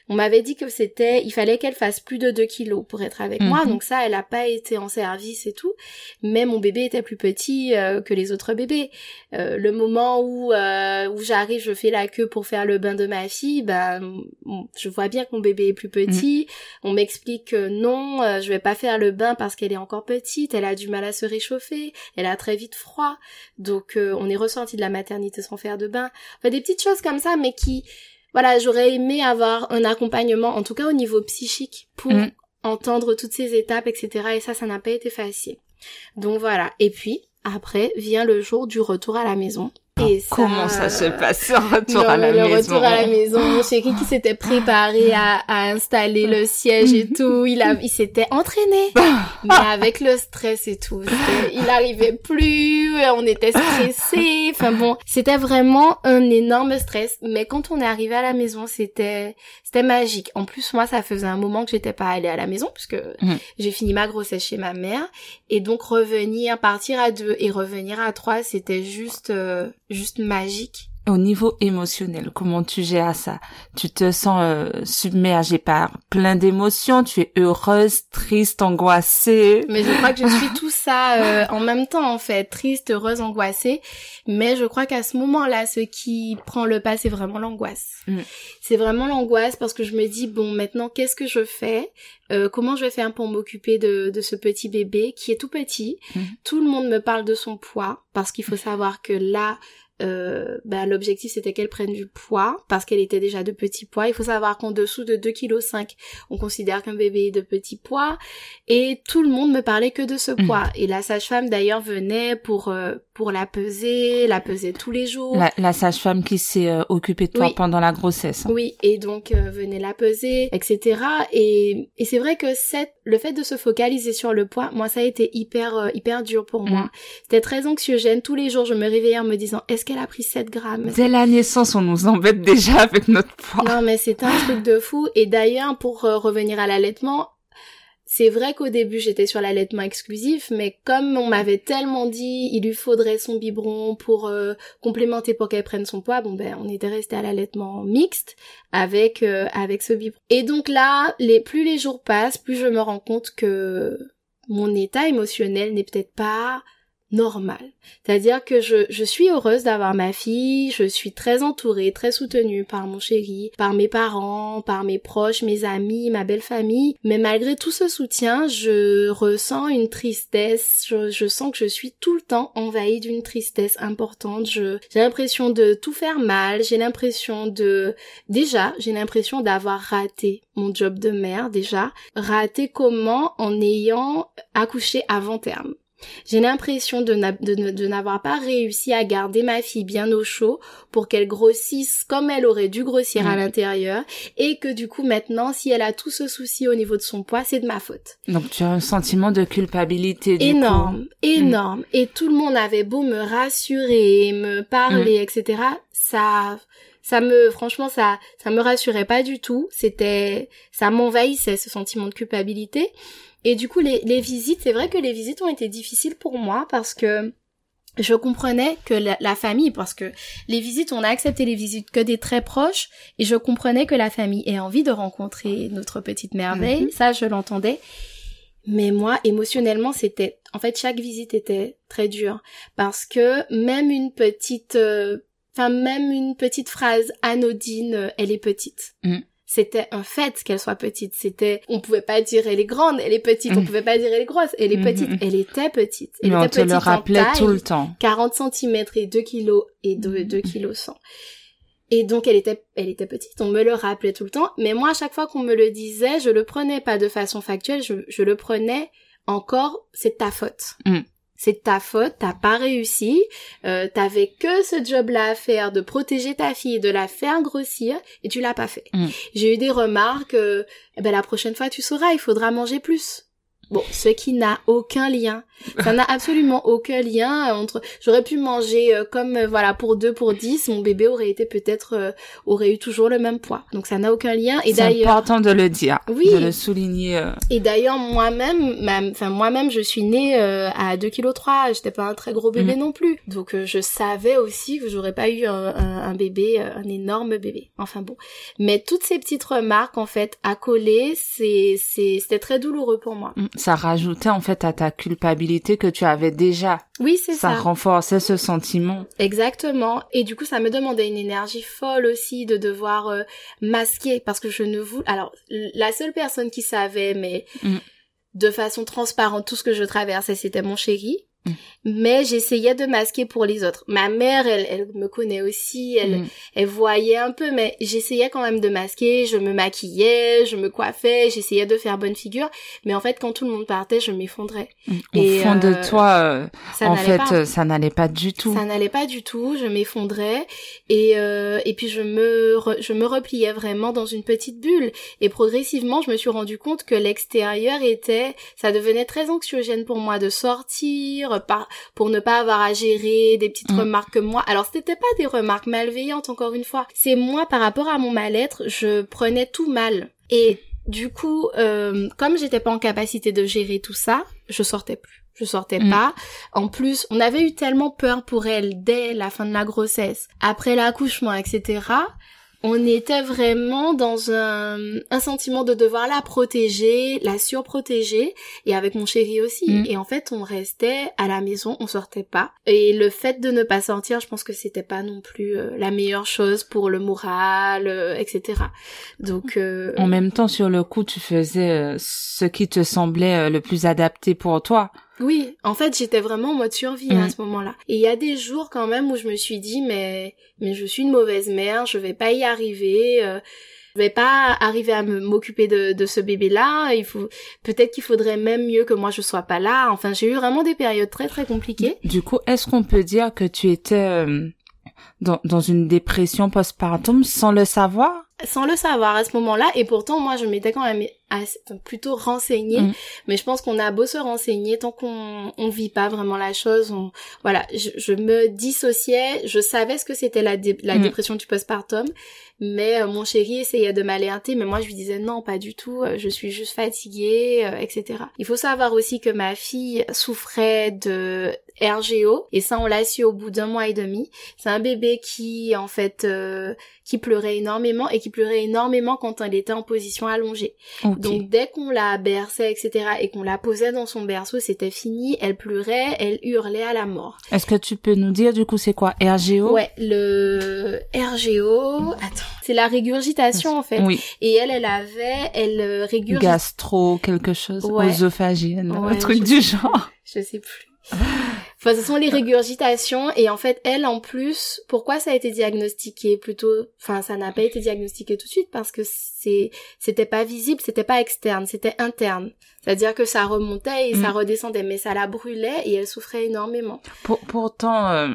on m'avait dit que c'était, il fallait qu'elle fasse plus de 2 kilos pour être avec moi, Mhm. donc ça, elle a pas été en service et tout. Mais mon bébé était plus petit euh, que les autres bébés. Euh, le moment où euh, où j'arrive, je fais la queue pour faire le bain de ma fille, bah, bon, je vois bien que mon bébé est plus petit. On m'explique que non, euh, je vais pas faire le bain parce qu'elle est encore petite. Elle a du mal à se réchauffer. Elle a très vite froid. Donc, euh, on est ressorti de la maternité sans faire de bain. Enfin, des petites choses comme ça, mais qui voilà, j'aurais aimé avoir un accompagnement, en tout cas au niveau psychique, pour Mm. entendre toutes ces étapes, etc. Et ça, ça n'a pas été facile. Donc voilà. Et puis, après, vient le jour du retour à la maison. Et ça, Comment ça se euh, passe ce retour non, à la le maison retour à la maison, mon chéri qui s'était préparé à, à installer le siège et tout, il a, il s'était entraîné. Mais avec le stress et tout, il arrivait plus, on était stressés. Enfin bon, c'était vraiment un énorme stress. Mais quand on est arrivé à la maison, c'était, c'était magique. En plus, moi, ça faisait un moment que j'étais pas allée à la maison puisque Mhm. j'ai fini ma grossesse chez ma mère. Et donc revenir, partir à deux et revenir à trois, c'était juste, euh, juste magique. Au niveau émotionnel, comment tu gères ça? Tu te sens euh, submergée par plein d'émotions, tu es heureuse, triste, angoissée. Mais je crois que je suis tout ça euh, en même temps en fait, triste, heureuse, angoissée. Mais je crois qu'à ce moment-là, ce qui prend le pas, c'est vraiment l'angoisse. Mm. C'est vraiment l'angoisse parce que je me dis bon, maintenant qu'est-ce que je fais? Euh, Comment je vais faire pour m'occuper de, de ce petit bébé qui est tout petit? Mm. Tout le monde me parle de son poids parce qu'il faut savoir que là. Euh, bah, l'objectif c'était qu'elle prenne du poids parce qu'elle était déjà de petit poids. Il faut savoir qu'en dessous de 2,5 kg, on considère qu'un bébé est de petit poids et tout le monde me parlait que de ce Mhm. poids. Et la sage-femme d'ailleurs venait pour euh, pour la peser, la peser tous les jours. La, la sage-femme qui s'est euh, occupée de toi Oui. pendant la grossesse. Oui, et donc euh, venait la peser, etc. Et, et c'est vrai que cette, le fait de se focaliser sur le poids, moi ça a été hyper hyper dur pour moi. C'était très anxiogène. Tous les jours je me réveillais en me disant est-ce qu'elle a pris 7 grammes? Dès la naissance, on nous embête déjà avec notre poids. Non, mais c'est un truc de fou. Et d'ailleurs, pour euh, revenir à l'allaitement, c'est vrai qu'au début j'étais sur l'allaitement exclusif, mais comme on m'avait tellement dit il lui faudrait son biberon pour euh, complémenter pour qu'elle prenne son poids, bon ben on était resté à l'allaitement mixte avec euh, avec ce biberon. Et donc là, les plus les jours passent, plus je me rends compte que mon état émotionnel n'est peut-être pas normal. C'est-à-dire que je, je suis heureuse d'avoir ma fille, je suis très entourée, très soutenue par mon chéri, par mes parents, par mes proches, mes amis, ma belle famille, mais malgré tout ce soutien, je ressens une tristesse, je, je sens que je suis tout le temps envahie d'une tristesse importante, j'ai l'impression de tout faire mal, j'ai l'impression de, déjà, j'ai l'impression d'avoir raté mon job de mère, déjà, raté comment en ayant accouché avant terme. J'ai l'impression de, n'avoir pas réussi à garder ma fille bien au chaud pour qu'elle grossisse comme elle aurait dû grossir à mm. l'intérieur et que du coup maintenant si elle a tout ce souci au niveau de son poids c'est de ma faute. Donc tu as un sentiment de culpabilité du énorme, coup. énorme mm. et tout le monde avait beau me rassurer, me parler, mm. etc. Ça ça me franchement ça ça me rassurait pas du tout c'était ça m'envahissait ce sentiment de culpabilité et du coup, les, les visites, c'est vrai que les visites ont été difficiles pour moi parce que je comprenais que la, famille, parce que les visites, on a accepté les visites que des très proches, et je comprenais que la famille ait envie de rencontrer notre petite merveille, mhm. ça je l'entendais. Mais moi, émotionnellement, c'était, en fait, chaque visite était très dure, parce que même une petite, euh, enfin, même une petite phrase anodine, euh, elle est petite. Mhm c'était un fait qu'elle soit petite. C'était, on pouvait pas dire elle est grande, elle est petite. On mm. pouvait pas dire elle est grosse, elle est petite. Mm-hmm. Elle était petite. Elle Mais était on te le rappelait tout le temps. 40 cm et 2 kilos et 2, 2 kilos 100. Et donc elle était, elle était petite, on me le rappelait tout le temps. Mais moi, à chaque fois qu'on me le disait, je le prenais pas de façon factuelle, je, je le prenais encore, c'est ta faute. Mm c'est ta faute, t'as pas réussi, euh, t'avais que ce job-là à faire de protéger ta fille, de la faire grossir, et tu l'as pas fait. Mm. J'ai eu des remarques, euh, eh ben la prochaine fois tu sauras, il faudra manger plus. Bon, ce qui n'a aucun lien. Ça n'a absolument aucun lien entre. J'aurais pu manger euh, comme euh, voilà pour deux pour dix, mon bébé aurait été peut-être euh, aurait eu toujours le même poids. Donc ça n'a aucun lien. Et d'ailleurs, c'est important de le dire, oui, de le souligner. Et d'ailleurs moi-même, enfin moi-même, je suis née à 2 kg 3, j'étais pas un très gros bébé mm. non plus. Donc je savais aussi que j'aurais pas eu un, un, bébé, un énorme bébé. Enfin bon, mais toutes ces petites remarques en fait à coller, c'est c'est c'était très douloureux pour moi. Mm ça rajoutait en fait à ta culpabilité que tu avais déjà. Oui, c'est ça. Ça renforçait ce sentiment. Exactement. Et du coup, ça me demandait une énergie folle aussi de devoir euh, masquer parce que je ne voulais... Alors, la seule personne qui savait, mais mm. de façon transparente, tout ce que je traversais, c'était mon chéri. Mm. Mais j'essayais de masquer pour les autres. Ma mère, elle, elle me connaît aussi, elle, mm. elle voyait un peu, mais j'essayais quand même de masquer. Je me maquillais, je me coiffais, j'essayais de faire bonne figure. Mais en fait, quand tout le monde partait, je m'effondrais. Mm. Au fond de euh, toi, euh, en fait, euh, ça n'allait pas du tout. Ça n'allait pas du tout. Je m'effondrais et et puis je me je me repliais vraiment dans une petite bulle. Et progressivement, je me suis rendu compte que l'extérieur était, ça devenait très anxiogène pour moi de sortir pour ne pas avoir à gérer des petites mm. remarques que moi. Alors c'était pas des remarques malveillantes encore une fois. C'est moi par rapport à mon mal-être, je prenais tout mal. Et du coup, euh, comme j'étais pas en capacité de gérer tout ça, je sortais plus. Je sortais mm. pas. En plus, on avait eu tellement peur pour elle dès la fin de la grossesse, après l'accouchement, etc on était vraiment dans un, un, sentiment de devoir la protéger, la surprotéger, et avec mon chéri aussi. Mm. Et en fait, on restait à la maison, on sortait pas. Et le fait de ne pas sortir, je pense que c'était pas non plus euh, la meilleure chose pour le moral, euh, etc. Donc. Euh, en même temps, sur le coup, tu faisais ce qui te semblait le plus adapté pour toi. Oui, en fait, j'étais vraiment en mode survie à mm. ce moment-là. Et il y a des jours quand même où je me suis dit mais mais je suis une mauvaise mère, je vais pas y arriver. Euh, je vais pas arriver à m'occuper de, de ce bébé là il faut peut-être qu'il faudrait même mieux que moi je sois pas là enfin j'ai eu vraiment des périodes très très compliquées du coup est-ce qu'on peut dire que tu étais euh, dans, dans une dépression postpartum sans le savoir? Sans le savoir à ce moment-là. Et pourtant moi je m'étais quand même plutôt renseignée. Mm. mais je pense qu'on a beau se renseigner tant qu'on on vit pas vraiment la chose on voilà. Je, je me dissociais. Je savais ce que c'était la, la mm. dépression du postpartum. Mais euh, mon chéri essayait de m'alerter. Mais moi je lui disais non pas du tout. Euh, je suis juste fatiguée euh, etc il faut savoir aussi que ma fille souffrait de RGO et ça on l'a su au bout d'un mois et demi. C'est un bébé qui en fait qui pleurait énormément et qui pleurait énormément quand elle était en position allongée. Donc dès qu'on la berçait, etc., et qu'on la posait dans son berceau, c'était fini, elle pleurait, elle hurlait à la mort. Est-ce que tu peux nous dire du coup c'est quoi RGO Ouais, le RGO, attends, c'est la régurgitation en fait. Oui. Et elle, elle avait, elle euh, régurgite... Gastro, quelque chose, ouais. un truc du genre. Je sais plus. Enfin, ce sont les régurgitations et en fait, elle en plus, pourquoi ça a été diagnostiqué plutôt, enfin, ça n'a pas été diagnostiqué tout de suite parce que c'est, c'était pas visible, c'était pas externe, c'était interne. C'est-à-dire que ça remontait et ça mm. redescendait, mais ça la brûlait et elle souffrait énormément. Pour, pourtant, euh,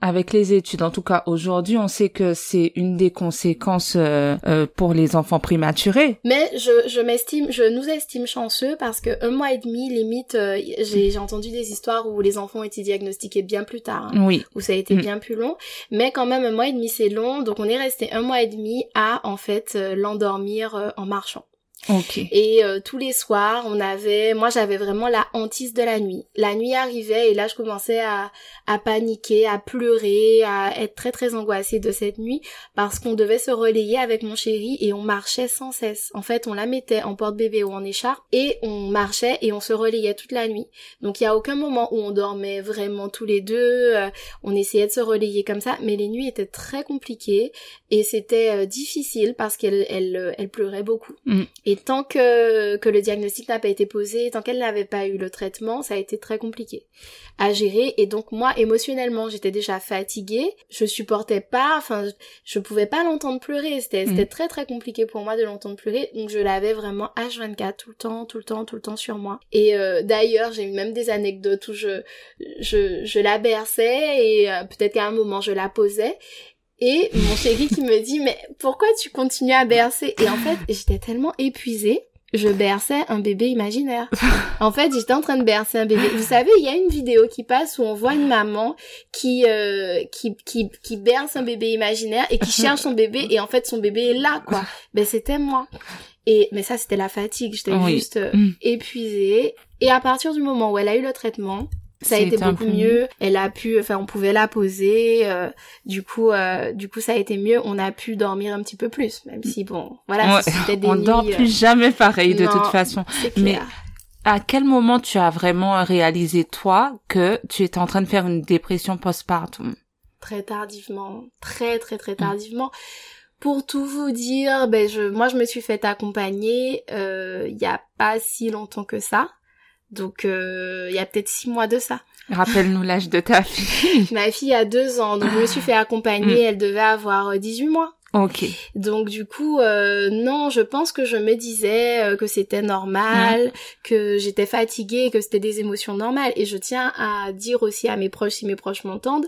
avec les études, en tout cas aujourd'hui, on sait que c'est une des conséquences euh, euh, pour les enfants prématurés. Mais je, je m'estime, je nous estime chanceux parce que un mois et demi, limite, euh, j'ai entendu des histoires où les enfants ont été diagnostiqués bien plus tard, hein, oui, où ça a été mm. bien plus long. Mais quand même, un mois et demi, c'est long, donc on est resté un mois et demi à en fait l'endormir en marchant. Et euh, tous les soirs, on avait, moi j'avais vraiment la hantise de la nuit. La nuit arrivait et là je commençais à, à paniquer, à pleurer, à être très très angoissée de cette nuit parce qu'on devait se relayer avec mon chéri et on marchait sans cesse. En fait, on la mettait en porte-bébé ou en écharpe et on marchait et on se relayait toute la nuit. Donc il y a aucun moment où on dormait vraiment tous les deux. Euh, on essayait de se relayer comme ça, mais les nuits étaient très compliquées et c'était euh, difficile parce qu'elle elle, elle pleurait beaucoup. Mm. Et tant que, que le diagnostic n'a pas été posé, tant qu'elle n'avait pas eu le traitement, ça a été très compliqué à gérer. Et donc moi, émotionnellement, j'étais déjà fatiguée. Je supportais pas, enfin, je pouvais pas l'entendre pleurer. C'était mm. très très compliqué pour moi de l'entendre pleurer. Donc je l'avais vraiment H24 tout le temps, tout le temps, tout le temps sur moi. Et euh, d'ailleurs, j'ai eu même des anecdotes où je je, je la berçais et euh, peut-être qu'à un moment je la posais et mon chéri qui me dit, mais pourquoi tu continues à bercer? Et en fait, j'étais tellement épuisée, je berçais un bébé imaginaire. En fait, j'étais en train de bercer un bébé. Vous savez, il y a une vidéo qui passe où on voit une maman qui, euh, qui, qui, qui berce un bébé imaginaire et qui cherche son bébé et en fait, son bébé est là, quoi. Ben, c'était moi. Et, mais ça, c'était la fatigue. J'étais juste euh, mm. épuisée. Et à partir du moment où elle a eu le traitement, ça a été beaucoup mieux. Elle a pu, enfin, on pouvait la poser. Euh, du coup, euh, du coup, ça a été mieux. On a pu dormir un petit peu plus, même si bon, voilà, des on dort plus euh, jamais pareil de toute façon. Mais à quel moment tu as vraiment réalisé toi que tu étais en train de faire une dépression postpartum? Très tardivement, très très très tardivement. Pour tout vous dire, ben je, moi je me suis fait accompagner il y a pas si longtemps que ça. Donc euh, il y a peut-être six mois de ça. Rappelle-nous l'âge de ta fille. Ma fille a deux ans, donc je me suis fait accompagner, mm. elle devait avoir 18 euh, mois. Ok. Donc du coup, euh, non, je pense que je me disais euh, que c'était normal, mm. que j'étais fatiguée, que c'était des émotions normales. Et je tiens à dire aussi à mes proches, si mes proches m'entendent,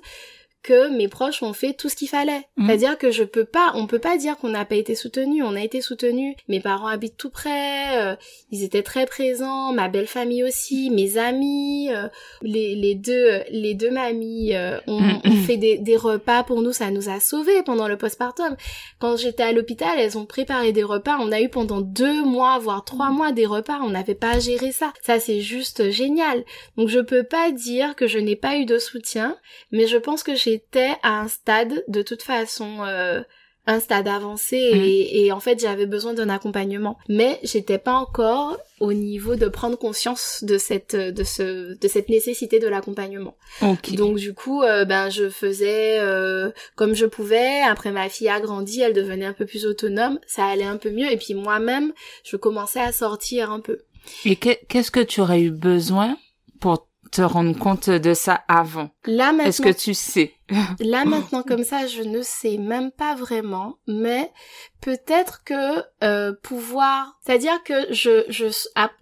que mes proches ont fait tout ce qu'il fallait. Mm. C'est-à-dire que je peux pas, on peut pas dire qu'on n'a pas été soutenu, on a été soutenu. Mes parents habitent tout près, euh, ils étaient très présents, ma belle famille aussi, mes amis, euh, les, les deux les deux mamies euh, ont, mm, ont, fait des, des, repas pour nous, ça nous a sauvés pendant le postpartum. Quand j'étais à l'hôpital, elles ont préparé des repas, on a eu pendant deux mois voire trois mois des repas, on n'avait pas à gérer ça. Ça c'est juste génial. Donc je peux pas dire que je n'ai pas eu de soutien, mais je pense que j'ai j'étais à un stade de toute façon euh, un stade avancé et, et en fait j'avais besoin d'un accompagnement. Mais j'étais pas encore au niveau de prendre conscience de cette de ce de cette nécessité de l'accompagnement. Donc du coup euh, ben je faisais euh, comme je pouvais. Après ma fille a grandi elle devenait un peu plus autonome. Ça allait un peu mieux. Et puis moi-même je commençais à sortir un peu. Et qu'est-ce que tu aurais eu besoin pour te rendre compte de ça avant Là maintenant. Est-ce que tu sais? Là maintenant comme ça, je ne sais même pas vraiment, mais peut-être que euh, pouvoir, c'est-à-dire que je, je,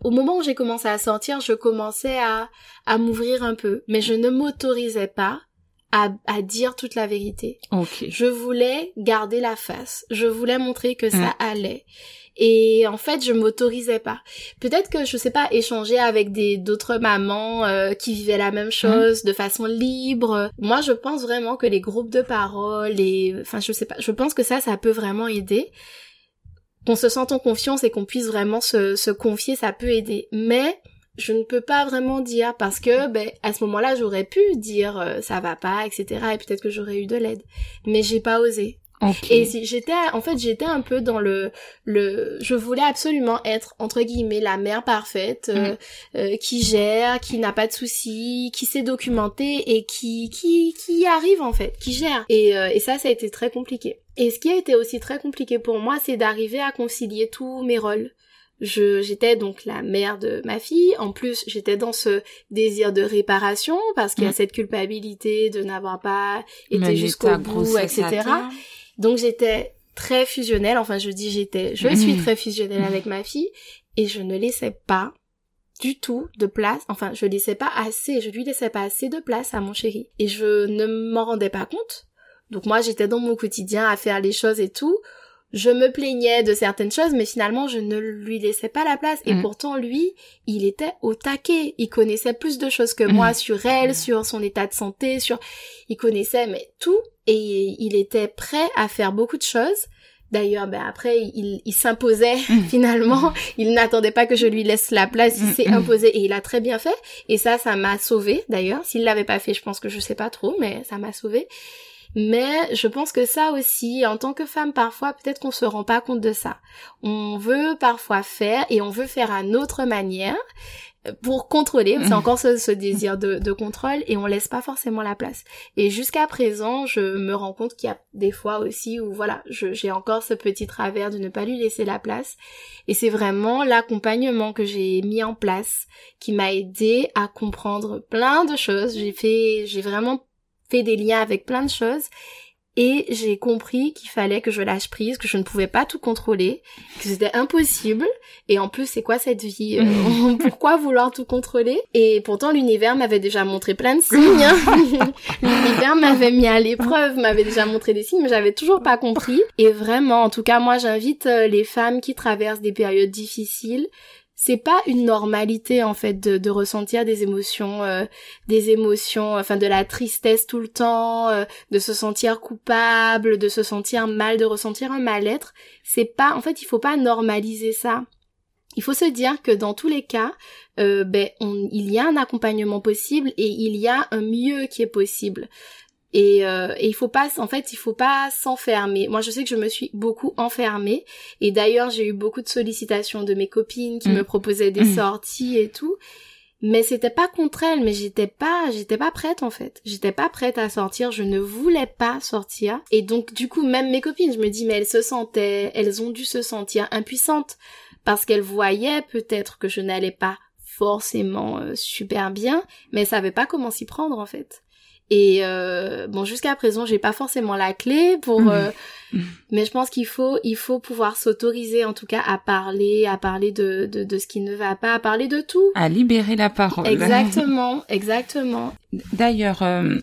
au moment où j'ai commencé à sortir, je commençais à à m'ouvrir un peu, mais je ne m'autorisais pas à, à dire toute la vérité. Ok. Je voulais garder la face. Je voulais montrer que ça allait. Et en fait, je m'autorisais pas. Peut-être que je sais pas échanger avec des d'autres mamans euh, qui vivaient la même chose de façon libre. Moi, je pense vraiment que les groupes de parole et enfin, je sais pas, je pense que ça ça peut vraiment aider. Qu'on se sente en confiance et qu'on puisse vraiment se, se confier, ça peut aider. Mais je ne peux pas vraiment dire parce que ben à ce moment-là j'aurais pu dire euh, ça va pas etc et peut-être que j'aurais eu de l'aide. Mais j'ai pas osé. Et si j'étais en fait j'étais un peu dans le le je voulais absolument être entre guillemets la mère parfaite euh, Mm. euh, qui gère qui n'a pas de soucis qui sait documenter et qui qui qui y arrive en fait qui gère. Et euh, et ça ça a été très compliqué. Et ce qui a été aussi très compliqué pour moi c'est d'arriver à concilier tous mes rôles j'étais donc la mère de ma fille en plus j'étais dans ce désir de réparation parce qu'il y a Mm. cette culpabilité de n'avoir pas été jusqu'au bout etc donc j'étais très fusionnelle, enfin je dis j'étais, je Mhm. suis très fusionnelle avec ma fille et je ne laissais pas du tout de place, enfin je laissais pas assez, je lui laissais pas assez de place à mon chéri et je ne m'en rendais pas compte. Donc moi j'étais dans mon quotidien à faire les choses et tout. Je me plaignais de certaines choses, mais finalement, je ne lui laissais pas la place. Et Mm. pourtant, lui, il était au taquet. Il connaissait plus de choses que moi sur elle, sur son état de santé, sur... Il connaissait, mais tout. Et il était prêt à faire beaucoup de choses. D'ailleurs, ben après, il, il s'imposait finalement. Il n'attendait pas que je lui laisse la place. Il Mm, s'est mm. imposé et il a très bien fait. Et ça, ça m'a sauvé. D'ailleurs, s'il l'avait pas fait, je pense que je sais pas trop, mais ça m'a sauvé. Mais je pense que ça aussi, en tant que femme, parfois, peut-être qu'on se rend pas compte de ça. On veut parfois faire et on veut faire à notre manière euh, pour contrôler. C'est encore ce, ce désir de, de contrôle et on laisse pas forcément la place. Et jusqu'à présent, je me rends compte qu'il y a des fois aussi où voilà, j'ai encore ce petit travers de ne pas lui laisser la place. Et c'est vraiment l'accompagnement que j'ai mis en place qui m'a aidé à comprendre plein de choses. J'ai fait, j'ai vraiment fait des liens avec plein de choses et j'ai compris qu'il fallait que je lâche prise, que je ne pouvais pas tout contrôler, que c'était impossible. Et en plus, c'est quoi cette vie euh, Pourquoi vouloir tout contrôler? Et pourtant, l'univers m'avait déjà montré plein de signes. hein. l'univers m'avait mis à l'épreuve, m'avait déjà montré des signes, mais j'avais toujours pas compris. Et vraiment, en tout cas, moi, j'invite euh, les femmes qui traversent des périodes difficiles c'est pas une normalité en fait de, ressentir des émotions euh, des émotions enfin de la tristesse tout le temps euh, de se sentir coupable de se sentir mal de ressentir un mal-être. C'est pas en fait il faut pas normaliser ça. Il faut se dire que dans tous les cas euh, ben il y a un accompagnement possible et il y a un mieux qui est possible et, euh, et il faut pas en fait il faut pas s'enfermer. Moi je sais que je me suis beaucoup enfermée. Et d'ailleurs j'ai eu beaucoup de sollicitations de mes copines qui Mm. me proposaient des Mm. sorties et tout. Mais c'était pas contre elles mais j'étais pas j'étais pas prête en fait. J'étais pas prête à sortir. Je ne voulais pas sortir. Et donc du coup même mes copines je me dis mais elles se sentaient elles ont dû se sentir impuissantes. Parce qu'elles voyaient peut-être que je n'allais pas forcément euh, super bien mais elles savaient pas comment s'y prendre en fait et euh, bon, jusqu'à présent, j'ai pas forcément la clé pour, euh, mais je pense qu'il faut, il faut pouvoir s'autoriser, en tout cas, à parler, à parler de, de, de ce qui ne va pas, à parler de tout. À libérer la parole. Exactement, exactement. D'ailleurs, euh,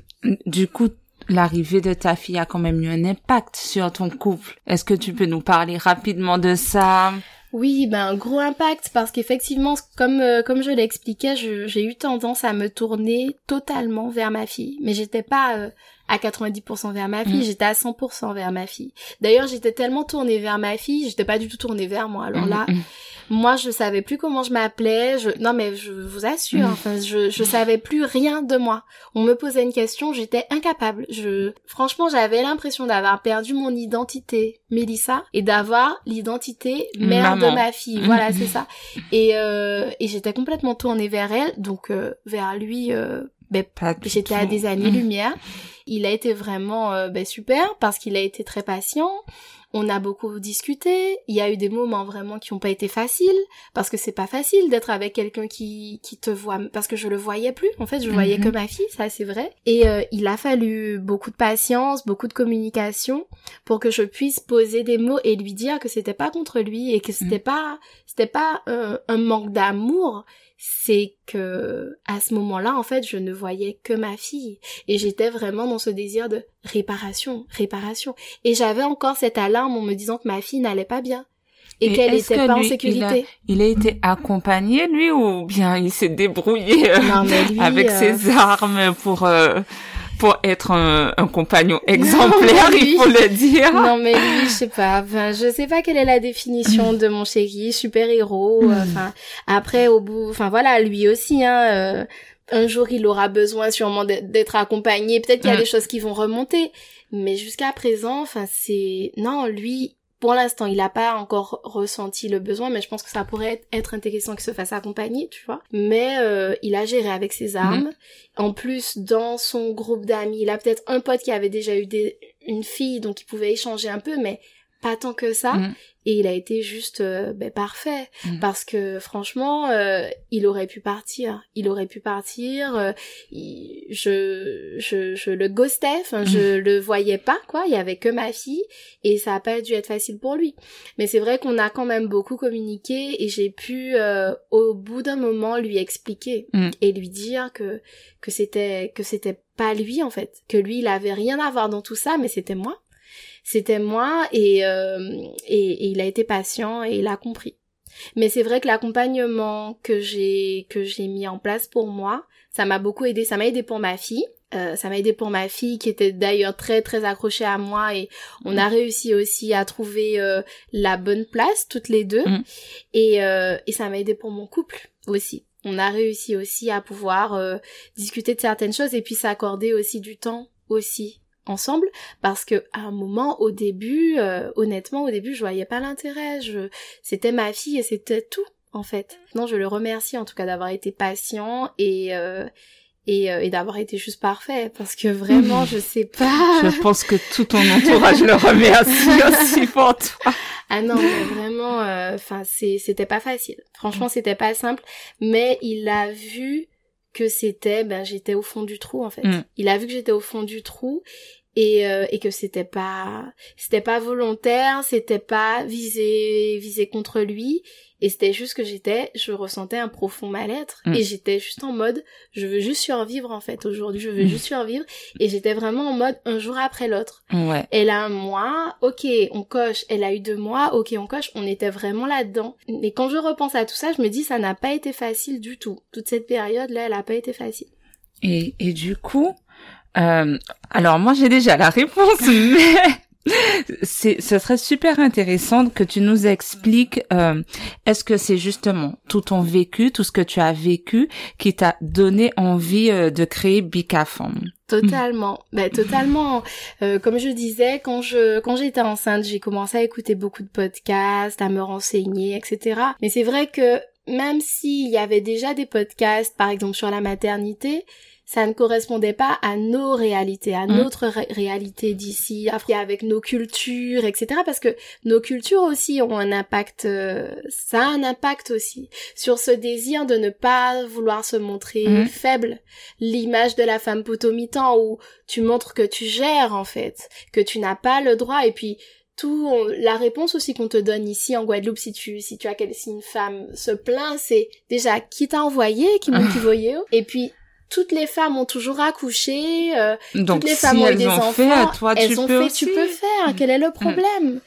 du coup, l'arrivée de ta fille a quand même eu un impact sur ton couple. Est-ce que tu peux nous parler rapidement de ça? Oui, ben un gros impact parce qu'effectivement, comme euh, comme je l'expliquais, j'ai eu tendance à me tourner totalement vers ma fille, mais j'étais pas euh, à 90% vers ma fille, Mm. j'étais à 100% vers ma fille. D'ailleurs, j'étais tellement tournée vers ma fille, j'étais pas du tout tournée vers moi. Alors là, Mhm. moi, je savais plus comment je m'appelais. Je... Non, mais je vous assure, Mm. enfin, je, je savais plus rien de moi. On me posait une question, j'étais incapable. Je, franchement, j'avais l'impression d'avoir perdu mon identité, Mélissa, et d'avoir l'identité mère Maman. de ma fille. Mm. Voilà, c'est ça. Et, euh, et j'étais complètement tournée vers elle, donc euh, vers lui. Euh, ben, Pas J'étais à des années-lumière. Il a été vraiment euh, ben, super parce qu'il a été très patient. On a beaucoup discuté. Il y a eu des moments vraiment qui n'ont pas été faciles parce que c'est pas facile d'être avec quelqu'un qui qui te voit parce que je le voyais plus. En fait, je voyais Mhm. que ma fille, ça c'est vrai. Et euh, il a fallu beaucoup de patience, beaucoup de communication pour que je puisse poser des mots et lui dire que c'était pas contre lui et que c'était pas c'était pas euh, un manque d'amour c'est que à ce moment-là, en fait, je ne voyais que ma fille et j'étais vraiment dans ce désir de réparation, réparation. Et j'avais encore cette alarme en me disant que ma fille n'allait pas bien et, qu'elle n'était pas en sécurité. Il a, été accompagné lui ou bien il s'est débrouillé euh, avec euh, ses armes pour euh, pour être un, un compagnon exemplaire, il faut le dire. Non mais lui, je sais pas. Enfin, je sais pas quelle est la définition de mon chéri, super héros. Hmm. Enfin, après au bout, enfin voilà, lui aussi. Hein, un jour, il aura besoin sûrement d'être accompagné. Peut-être qu'il y a hmm. des choses qui vont remonter. Mais jusqu'à présent, enfin c'est non, lui, pour l'instant, il n'a pas encore ressenti le besoin, mais je pense que ça pourrait être intéressant qu'il se fasse accompagner, tu vois. Mais euh, il a géré avec ses armes. Mhm. En plus, dans son groupe d'amis, il a peut-être un pote qui avait déjà eu des, une fille, donc il pouvait échanger un peu, mais pas tant que ça. Mhm et il a été juste euh, ben, parfait mm. parce que franchement euh, il aurait pu partir il aurait pu partir euh, je, je je le ghostais enfin je mm. le voyais pas quoi il y avait que ma fille et ça a pas dû être facile pour lui mais c'est vrai qu'on a quand même beaucoup communiqué et j'ai pu au bout d'un moment lui expliquer mm. et lui dire que que c'était que c'était pas lui en fait que lui il avait rien à voir dans tout ça mais c'était moi c'était moi euh, et, et, il a été patient et il a compris. Mais c'est vrai que l'accompagnement que j'ai que j'ai mis en place pour moi, ça m'a beaucoup aidé. Ça m'a aidé pour ma fille. Euh, ça m'a aidé pour ma fille qui était d'ailleurs très très accrochée à moi et on a réussi aussi à trouver euh, la bonne place toutes les deux mm. et, et ça m'a aidé pour mon couple aussi. On a réussi aussi à pouvoir discuter de certaines choses et puis s'accorder aussi du temps aussi ensemble parce que à un moment au début euh, honnêtement au début je voyais pas l'intérêt. Je c'était ma fille et c'était tout en fait. Non je le remercie en tout cas d'avoir été patient et euh, et, euh, et d'avoir été juste parfait parce que vraiment je sais pas. Je pense que tout ton entourage le remercie aussi pour toi. Ah non mais vraiment enfin c'est c'était pas facile. Franchement c'était pas simple mais il a vu que c'était ben j'étais au fond du trou en fait. Mm. Il a vu que j'étais au fond du trou et, euh, et que c'était pas c'était pas volontaire, c'était pas visé visé contre lui et c'était juste que j'étais je ressentais un profond mal-être mm. et j'étais juste en mode je veux juste survivre en fait aujourd'hui, je veux mm. juste survivre et j'étais vraiment en mode un jour après l'autre. Ouais. Elle a un mois, OK, on coche, elle a eu deux mois, OK, on coche, on était vraiment là-dedans. Mais quand je repense à tout ça, je me dis ça n'a pas été facile du tout. Toute cette période là, elle a pas été facile. Et, et du coup, euh, alors moi j'ai déjà la réponse, mais c'est, ce serait super intéressant que tu nous expliques. Euh, est-ce que c'est justement tout ton vécu, tout ce que tu as vécu, qui t'a donné envie euh, de créer Bicafam? Totalement, ben, totalement. Euh, comme je disais, quand je quand j'étais enceinte, j'ai commencé à écouter beaucoup de podcasts, à me renseigner, etc. Mais c'est vrai que même s'il y avait déjà des podcasts, par exemple sur la maternité, ça ne correspondait pas à nos réalités, à mm. notre réalité d'ici, avec nos cultures, etc. Parce que nos cultures aussi ont un impact, euh, ça a un impact aussi sur ce désir de ne pas vouloir se montrer mm. faible. L'image de la femme potomitan où tu montres que tu gères en fait, que tu n'as pas le droit et puis tout la réponse aussi qu'on te donne ici en Guadeloupe si tu si tu as si une femme se plaint c'est déjà qui t'a envoyé qui m'a et puis toutes les femmes ont toujours accouché, euh, toutes les femmes ont eu des enfants, fait, toi, elles tu ont peux fait, tu peux faire, mm. quel est le mm. problème?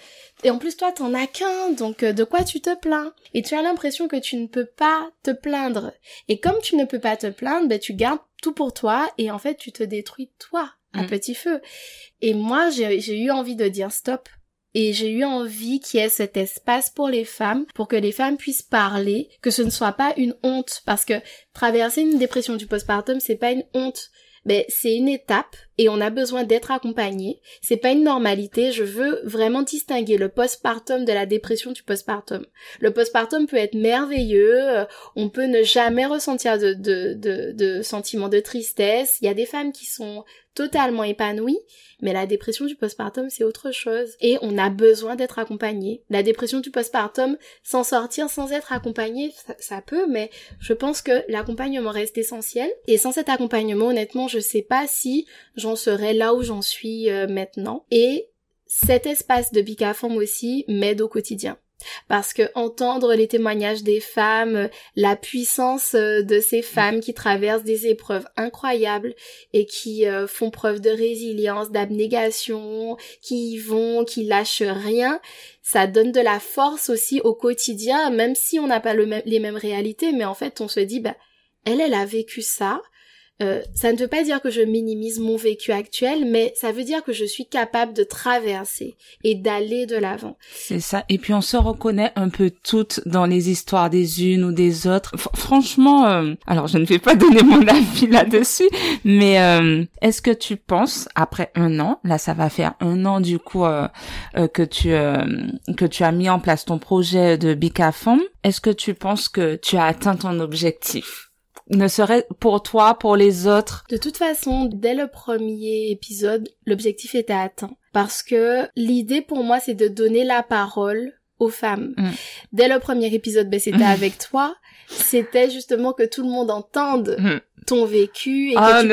Et en plus toi t'en as qu'un, donc euh, de quoi tu te plains? Et tu as l'impression que tu ne peux pas te plaindre. Et comme tu ne peux pas te plaindre, ben tu gardes tout pour toi et en fait tu te détruis toi à mm. petit feu. Et moi j'ai eu envie de dire stop et j'ai eu envie qu'il y ait cet espace pour les femmes, pour que les femmes puissent parler, que ce ne soit pas une honte, parce que traverser une dépression du postpartum, c'est pas une honte, mais c'est une étape et on a besoin d'être accompagné. C'est pas une normalité. Je veux vraiment distinguer le postpartum de la dépression du postpartum. Le postpartum peut être merveilleux. Euh, on peut ne jamais ressentir de, de, de, de sentiments de tristesse. Il y a des femmes qui sont totalement épanouies, mais la dépression du postpartum c'est autre chose et on a besoin d'être accompagné. La dépression du postpartum, s'en sortir sans être accompagné, ça, ça, peut, mais je pense que l'accompagnement reste essentiel et sans cet accompagnement, honnêtement, je sais pas si j'en serais là où j'en suis euh, maintenant. Et cet espace de Bicafam aussi m'aide au quotidien. Parce que entendre les témoignages des femmes, la puissance euh, de ces femmes qui traversent des épreuves incroyables et qui euh, font preuve de résilience, d'abnégation, qui y vont, qui lâchent rien, ça donne de la force aussi au quotidien, même si on n'a pas le même, les mêmes réalités, mais en fait on se dit, bah, elle, elle a vécu ça, euh, ça ne veut pas dire que je minimise mon vécu actuel, mais ça veut dire que je suis capable de traverser et d'aller de l'avant. C'est ça. Et puis on se reconnaît un peu toutes dans les histoires des unes ou des autres. franchement, euh, alors je ne vais pas donner mon avis là-dessus, mais euh, est-ce que tu penses après un an, là ça va faire un an du coup que tu que tu as mis en place ton projet de Bicafom, est-ce que tu penses que tu as atteint ton objectif? Ne serait pour toi, pour les autres. De toute façon, dès le premier épisode, l'objectif était atteint. Parce que l'idée pour moi, c'est de donner la parole aux femmes. Mm. Dès le premier épisode, ben, c'était avec toi. C'était justement que tout le monde entende mm. ton vécu et que ah, tu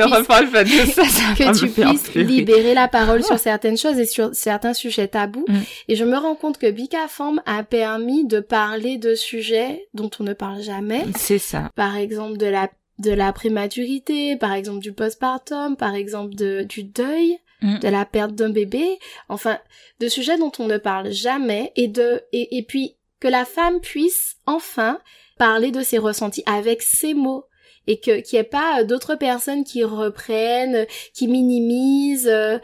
puisses, que tu puisses libérer la parole sur certaines choses et sur certains sujets tabous. Mm. Et je me rends compte que Bicaform a permis de parler de sujets dont on ne parle jamais. C'est ça. Par exemple, de la de la prématurité, par exemple du postpartum, par exemple de, du deuil, Mm. de la perte d'un bébé, enfin, de sujets dont on ne parle jamais et de, et, et puis que la femme puisse enfin parler de ses ressentis avec ses mots et que qu'il n'y ait pas d'autres personnes qui reprennent, qui minimisent, euh,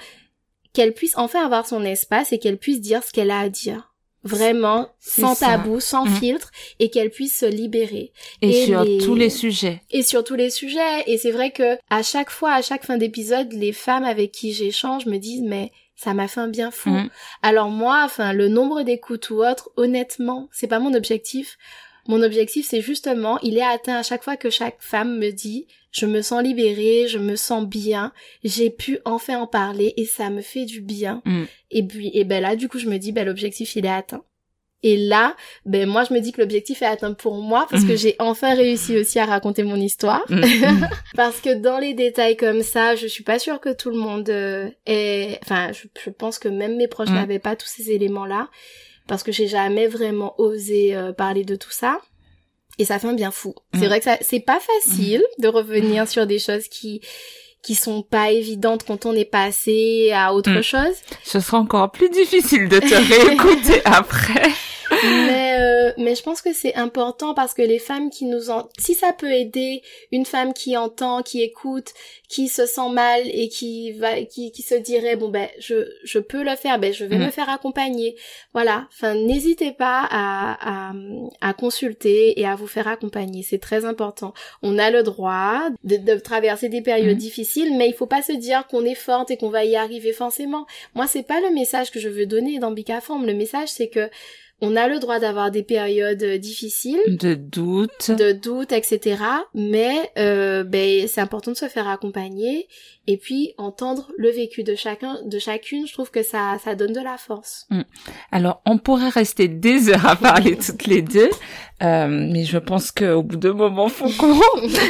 qu'elle puisse enfin avoir son espace et qu'elle puisse dire ce qu'elle a à dire vraiment sans tabou, sans mm. filtre et qu'elle puisse se libérer. Et, sur tous les sujets. Et sur tous les sujets. Et c'est vrai que à chaque fois, à chaque fin d'épisode, les femmes avec qui j'échange me disent mais ça m'a fait un bien fou. Mm. Alors moi, enfin, le nombre d'écoutes ou autre, honnêtement, c'est pas mon objectif. Mon objectif, c'est justement, il est atteint à chaque fois que chaque femme me dit, je me sens libérée, je me sens bien, j'ai pu enfin en parler et ça me fait du bien. Mm. Et puis, et ben là, du coup, je me dis, ben l'objectif, il est atteint. Et là, ben moi, je me dis que l'objectif est atteint pour moi parce que mm. j'ai enfin réussi aussi à raconter mon histoire. Mm. parce que dans les détails comme ça, je suis pas sûre que tout le monde euh, est, enfin, je, pense que même mes proches n'avaient pas tous ces éléments-là parce que j'ai jamais vraiment osé euh, parler de tout ça. Et ça fait un bien fou. C'est mm. vrai que ça, c'est pas facile mm. de revenir sur des choses qui qui sont pas évidentes quand on est passé à autre mm. chose. Ce sera encore plus difficile de te réécouter après mais, euh, mais je pense que c'est important parce que les femmes qui nous en... Si ça peut aider une femme qui entend, qui écoute, qui se sent mal et qui va, qui, qui se dirait bon ben je, je peux le faire, ben je vais mm. me faire accompagner. Voilà. Enfin, n'hésitez pas à, à, à consulter et à vous faire accompagner. C'est très important. On a le droit de, de traverser des périodes mm. difficiles, mais il faut pas se dire qu'on est forte et qu'on va y arriver forcément. Moi, c'est pas le message que je veux donner dans Bicaform. Le message, c'est que on a le droit d'avoir des périodes euh, difficiles, de doutes, de doutes, etc. Mais euh, ben, c'est important de se faire accompagner et puis entendre le vécu de chacun, de chacune. Je trouve que ça, ça donne de la force. Mm. Alors, on pourrait rester des heures à parler toutes les deux, euh, mais je pense qu'au bout d'un moment, faut qu'on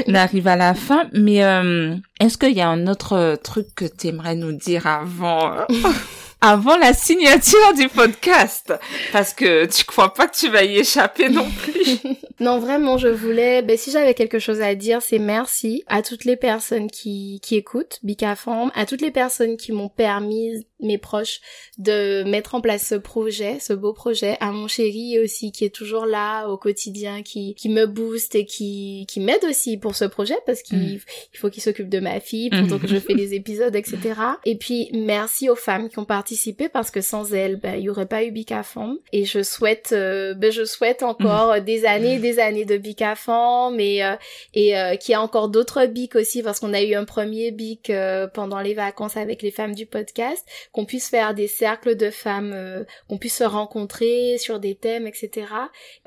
arrive à la fin. Mais euh, est-ce qu'il y a un autre truc que tu aimerais nous dire avant avant la signature du podcast? Parce que tu crois pas que tu vas y échapper non plus. non, vraiment, je voulais, ben, si j'avais quelque chose à dire, c'est merci à toutes les personnes qui, qui écoutent Bicafam, à toutes les personnes qui m'ont permis mes proches de mettre en place ce projet, ce beau projet, à mon chéri aussi qui est toujours là au quotidien, qui, qui me booste et qui, qui m'aide aussi pour ce projet parce qu'il mm. il faut qu'il s'occupe de ma fille pendant mm. que je fais les épisodes, etc. Et puis merci aux femmes qui ont participé parce que sans elles, ben, il y aurait pas eu Bicafam. Et je souhaite, euh, ben, je souhaite encore mm. des années et des années de Bicafam et, euh, et euh, qu'il y a encore d'autres bics aussi parce qu'on a eu un premier bic pendant les vacances avec les femmes du podcast qu'on puisse faire des cercles de femmes, euh, qu'on puisse se rencontrer sur des thèmes, etc.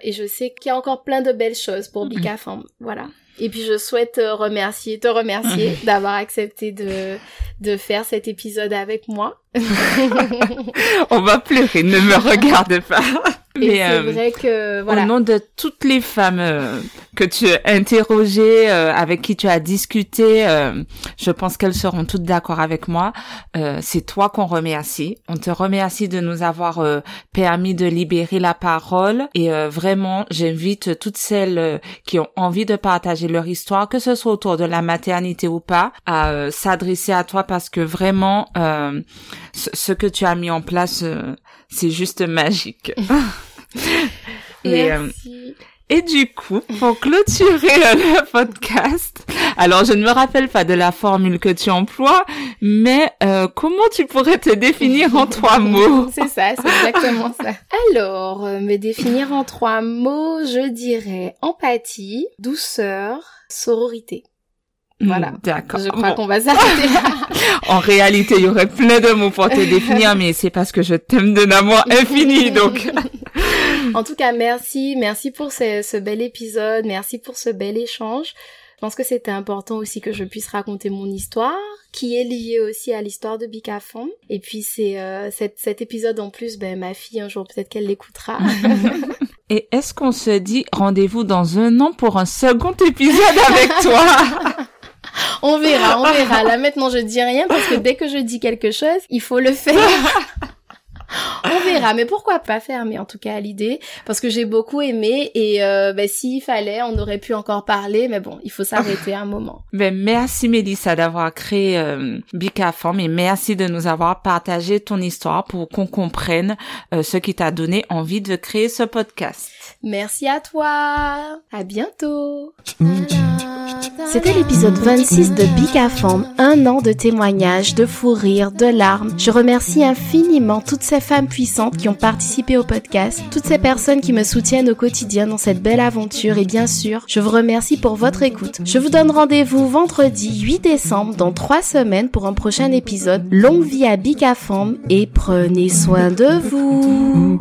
Et je sais qu'il y a encore plein de belles choses pour mhm. Bika Voilà. Et puis je souhaite remercier, te remercier d'avoir accepté de, de faire cet épisode avec moi. On va pleurer, ne me regarde pas. Et c'est euh, vrai que voilà. Au nom de toutes les femmes euh, que tu as interrogées, euh, avec qui tu as discuté, je pense qu'elles seront toutes d'accord avec moi. c'est toi qu'on remercie. On te remercie de nous avoir permis de libérer la parole. Et vraiment, j'invite toutes celles qui ont envie de partager leur histoire, que ce soit autour de la maternité ou pas, à s'adresser à toi parce que vraiment, ce, que tu as mis en place, c'est juste magique. Et, euh, Merci. et du coup, pour clôturer le podcast, alors je ne me rappelle pas de la formule que tu emploies, mais euh, comment tu pourrais te définir en trois mots? C'est ça, c'est exactement ça. Alors, euh, me définir en trois mots, je dirais empathie, douceur, sororité. Voilà. D'accord. Je crois qu'on va s'arrêter là. en réalité, il y aurait plein de mots pour te définir, mais c'est parce que je t'aime d'un amour infini, donc. en tout cas, merci, merci pour ce, ce, bel épisode, merci pour ce bel échange. Je pense que c'était important aussi que je puisse raconter mon histoire, qui est liée aussi à l'histoire de Bicafon. Et puis c'est euh, cet, cet épisode en plus, ben ma fille un jour peut-être qu'elle l'écoutera. Et est-ce qu'on se dit rendez-vous dans un an pour un second épisode avec toi? on verra, on verra. Là maintenant, je dis rien parce que dès que je dis quelque chose, il faut le faire. on verra, mais pourquoi pas faire Mais en tout cas, l'idée, parce que j'ai beaucoup aimé et euh, ben, s'il fallait, on aurait pu encore parler, mais bon, il faut s'arrêter un moment. Ben merci Mélissa d'avoir créé euh, Bicaform et merci de nous avoir partagé ton histoire pour qu'on comprenne euh, ce qui t'a donné envie de créer ce podcast. Merci à toi. À bientôt. C'était l'épisode 26 de Bicafam, un an de témoignages, de fou rires, de larmes. Je remercie infiniment toutes ces femmes puissantes qui ont participé au podcast, toutes ces personnes qui me soutiennent au quotidien dans cette belle aventure et bien sûr, je vous remercie pour votre écoute. Je vous donne rendez-vous vendredi 8 décembre dans trois semaines pour un prochain épisode. Longue vie à Bicafam et prenez soin de vous.